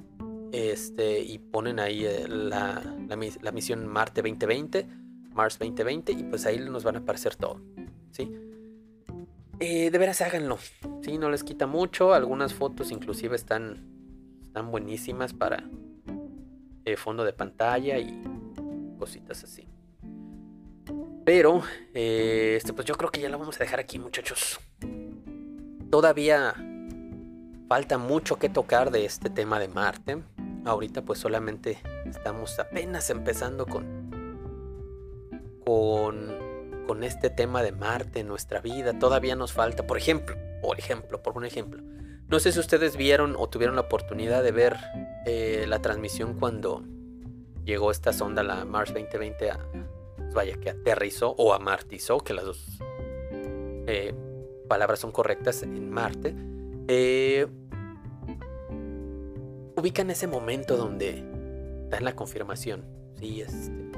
A: este, y ponen ahí eh, la, la, misión Marte 2020, Mars 2020, y pues ahí nos van a aparecer todo. ¿sí? Eh, de veras háganlo. ¿sí? No les quita mucho. Algunas fotos inclusive están, están buenísimas para eh, fondo de pantalla y cositas así. Pero, este, pues yo creo que ya la vamos a dejar aquí, muchachos. Todavía falta mucho que tocar de este tema de Marte. Ahorita pues solamente estamos apenas empezando con con este tema de Marte en nuestra vida. Todavía nos falta, por ejemplo, por ejemplo, por un ejemplo. No sé si ustedes vieron o tuvieron la oportunidad de ver eh, la transmisión cuando llegó esta sonda, la Mars 2020, a, vaya, que aterrizó o amartizó, que las dos eh, palabras son correctas en Marte. Eh, ubican ese momento donde dan la confirmación. Sí, este,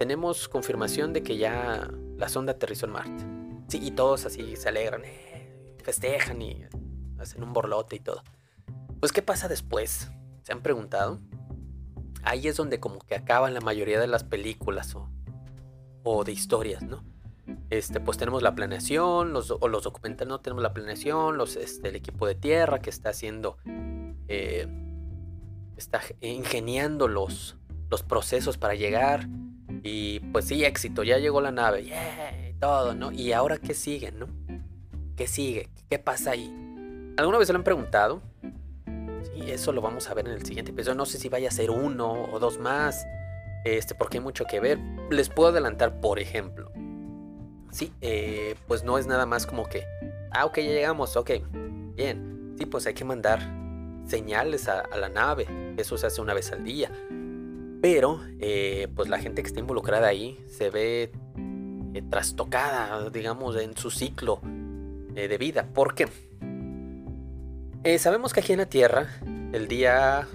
A: tenemos confirmación de que ya la sonda aterrizó en Marte. Sí, y todos así se alegran, eh, festejan y hacen un borlote y todo. Pues, ¿qué pasa después? ¿Se han preguntado? Ahí es donde como que acaban la mayoría de las películas o, o de historias, ¿no? Este, pues tenemos la planeación, los, o los documentales, no tenemos la planeación, este, el equipo de tierra que está haciendo, eh, está ingeniando los, los procesos para llegar. Y pues sí, éxito, ya llegó la nave, yeah, todo, ¿no? Y ahora qué sigue, ¿no? ¿Qué sigue? ¿Qué pasa ahí? ¿Alguna vez se lo han preguntado? Sí, eso lo vamos a ver en el siguiente episodio. No sé si vaya a ser uno o dos más, este, porque hay mucho que ver. Les puedo adelantar, por ejemplo, Sí, eh, pues no es nada más como que, ah, ok, ya llegamos, ok, bien. Sí, pues hay que mandar señales a, la nave, eso se hace una vez al día. Pero, eh, pues la gente que está involucrada ahí se ve eh, trastocada, digamos, en su ciclo de vida. ¿Por qué? sabemos que aquí en la Tierra el día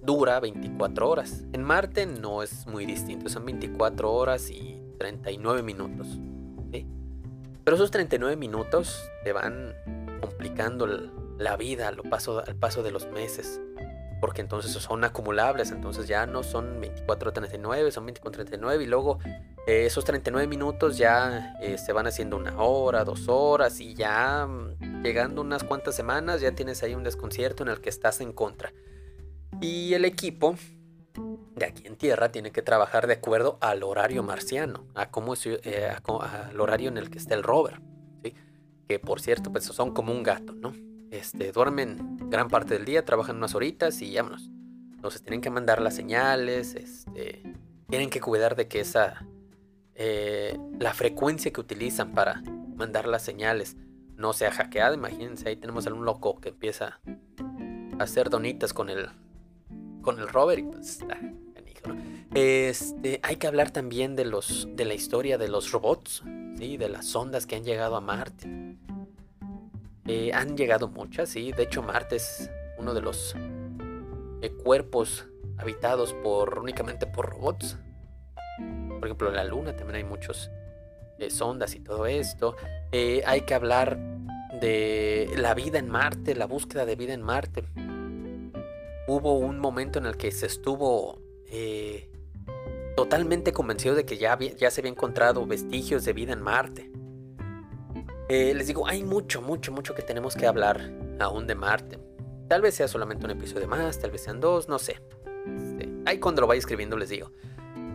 A: dura 24 horas. En Marte no es muy distinto, son 24 horas y 39 minutos. Pero esos 39 minutos te van complicando la vida al paso, al paso de los meses. Porque entonces son acumulables, entonces ya no son 24.39, son 24.39 y luego eh, esos 39 minutos ya eh, se van haciendo una hora, dos horas y ya mm, llegando unas cuantas semanas ya tienes ahí un desconcierto en el que estás en contra. Y el equipo de aquí en Tierra tiene que trabajar de acuerdo al horario marciano, a cómo es, eh, al horario en el que está el rover, ¿sí? que por cierto pues son como un gato, ¿no? Este, duermen gran parte del día, trabajan unas horitas y vámonos. Entonces tienen que mandar las señales, este, tienen que cuidar de que esa, eh, la frecuencia que utilizan para mandar las señales no sea hackeada. Imagínense, ahí tenemos a un loco que empieza a hacer donitas con el, con el rover y pues este, hay que hablar también de, los, de la historia de los robots, ¿sí? de las sondas que han llegado a Marte. Eh, han llegado muchas, sí. De hecho, Marte es uno de los eh, cuerpos habitados por únicamente por robots. Por ejemplo, en la Luna también hay muchos eh, sondas y todo esto. hay que hablar de la vida en Marte, la búsqueda de vida en Marte. Hubo un momento en el que se estuvo totalmente convencido de que ya, ya se había encontrado vestigios de vida en Marte. Eh, les digo, hay mucho, mucho, mucho que tenemos que hablar aún de Marte. Tal vez sea solamente un episodio más, tal vez sean dos, no sé. Este, ahí cuando lo vaya escribiendo les digo.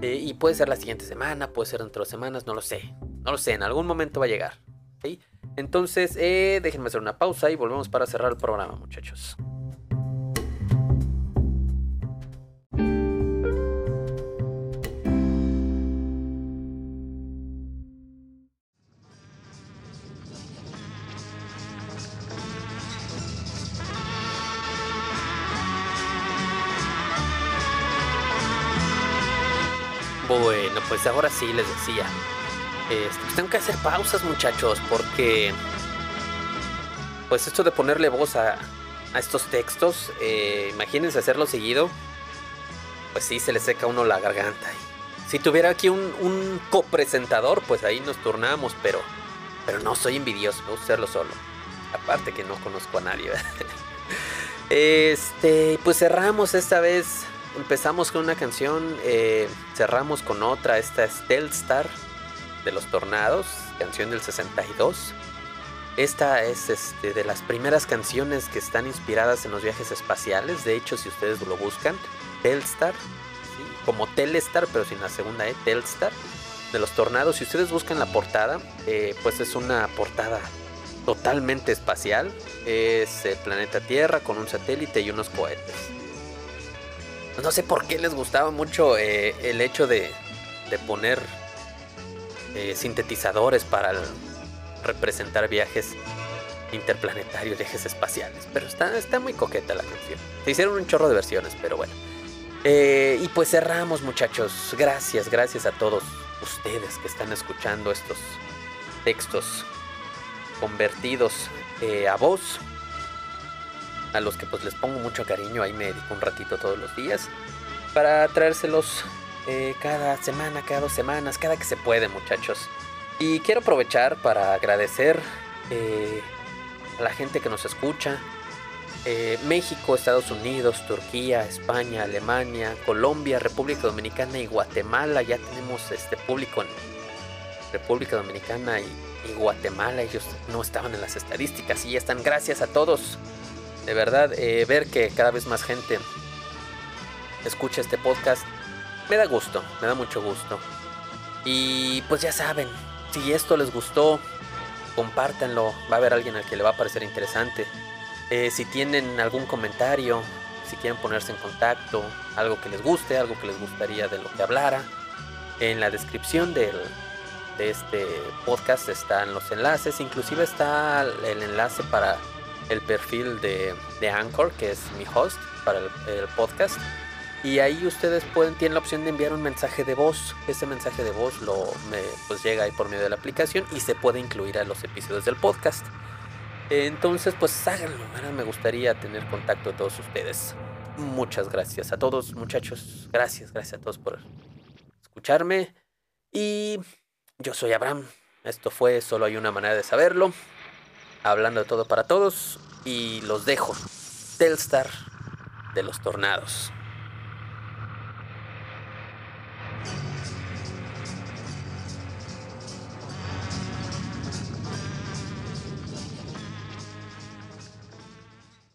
A: Eh, y puede ser la siguiente semana, puede ser dentro de semanas, no lo sé. No lo sé, en algún momento va a llegar. Entonces, eh, déjenme hacer una pausa y volvemos para cerrar el programa, muchachos. Ahora sí les decía. Este, pues tengo que hacer pausas, muchachos, porque. Pues esto de ponerle voz a, a estos textos, eh, imagínense hacerlo seguido, pues sí, se le seca a uno la garganta. Si tuviera aquí un, un copresentador, pues ahí nos turnamos, pero, pero no soy envidioso, me gusta hacerlo solo. Aparte que no conozco a nadie. *laughs* este, pues cerramos esta vez. Empezamos con una canción, eh, cerramos con otra. Esta es Telstar de los Tornados, canción del 62. Esta es este, de las primeras canciones que están inspiradas en los viajes espaciales. De hecho, si ustedes lo buscan, Telstar, como Telestar, pero sin la segunda E, Telstar, de los tornados. Si ustedes buscan la portada, eh, pues es una portada totalmente espacial. Es el planeta Tierra con un satélite y unos cohetes. No sé por qué les gustaba mucho eh, el hecho de, de poner eh, sintetizadores para representar viajes interplanetarios, viajes espaciales. Pero está, está muy coqueta la canción. Se hicieron un chorro de versiones, pero bueno. Eh, y pues cerramos muchachos. Gracias, gracias a todos ustedes que están escuchando estos textos convertidos a voz. A los que pues les pongo mucho cariño. Ahí me dedico un ratito todos los días. Para traérselos eh, cada semana, cada dos semanas, cada que se puede muchachos. Y quiero aprovechar para agradecer a la gente que nos escucha, eh, México, Estados Unidos, Turquía, España, Alemania, Colombia, República Dominicana y Guatemala. Ya tenemos este público en República Dominicana y, Guatemala. Ellos no estaban en las estadísticas y ya están. Gracias a todos. De verdad, eh, ver que cada vez más gente escucha este podcast me da gusto, me da mucho gusto. Y pues ya saben, si esto les gustó, compártanlo. Va a haber alguien al que le va a parecer interesante. Eh, si tienen algún comentario, si quieren ponerse en contacto, algo que les guste, algo que les gustaría de lo que hablara, en la descripción del, de este podcast están los enlaces, inclusive está el enlace para el perfil de, Anchor, que es mi host para el, podcast. Y ahí ustedes pueden, tienen la opción de enviar un mensaje de voz. Ese mensaje de voz lo pues llega ahí por medio de la aplicación y se puede incluir a los episodios del podcast. Entonces, pues háganlo. me gustaría tener contacto de todos ustedes. Muchas gracias a todos, muchachos. Gracias, gracias a todos por escucharme. Y yo soy Abraham. Esto fue Solo hay una manera de saberlo hablando de todo para todos y los dejo. Telstar de los tornados.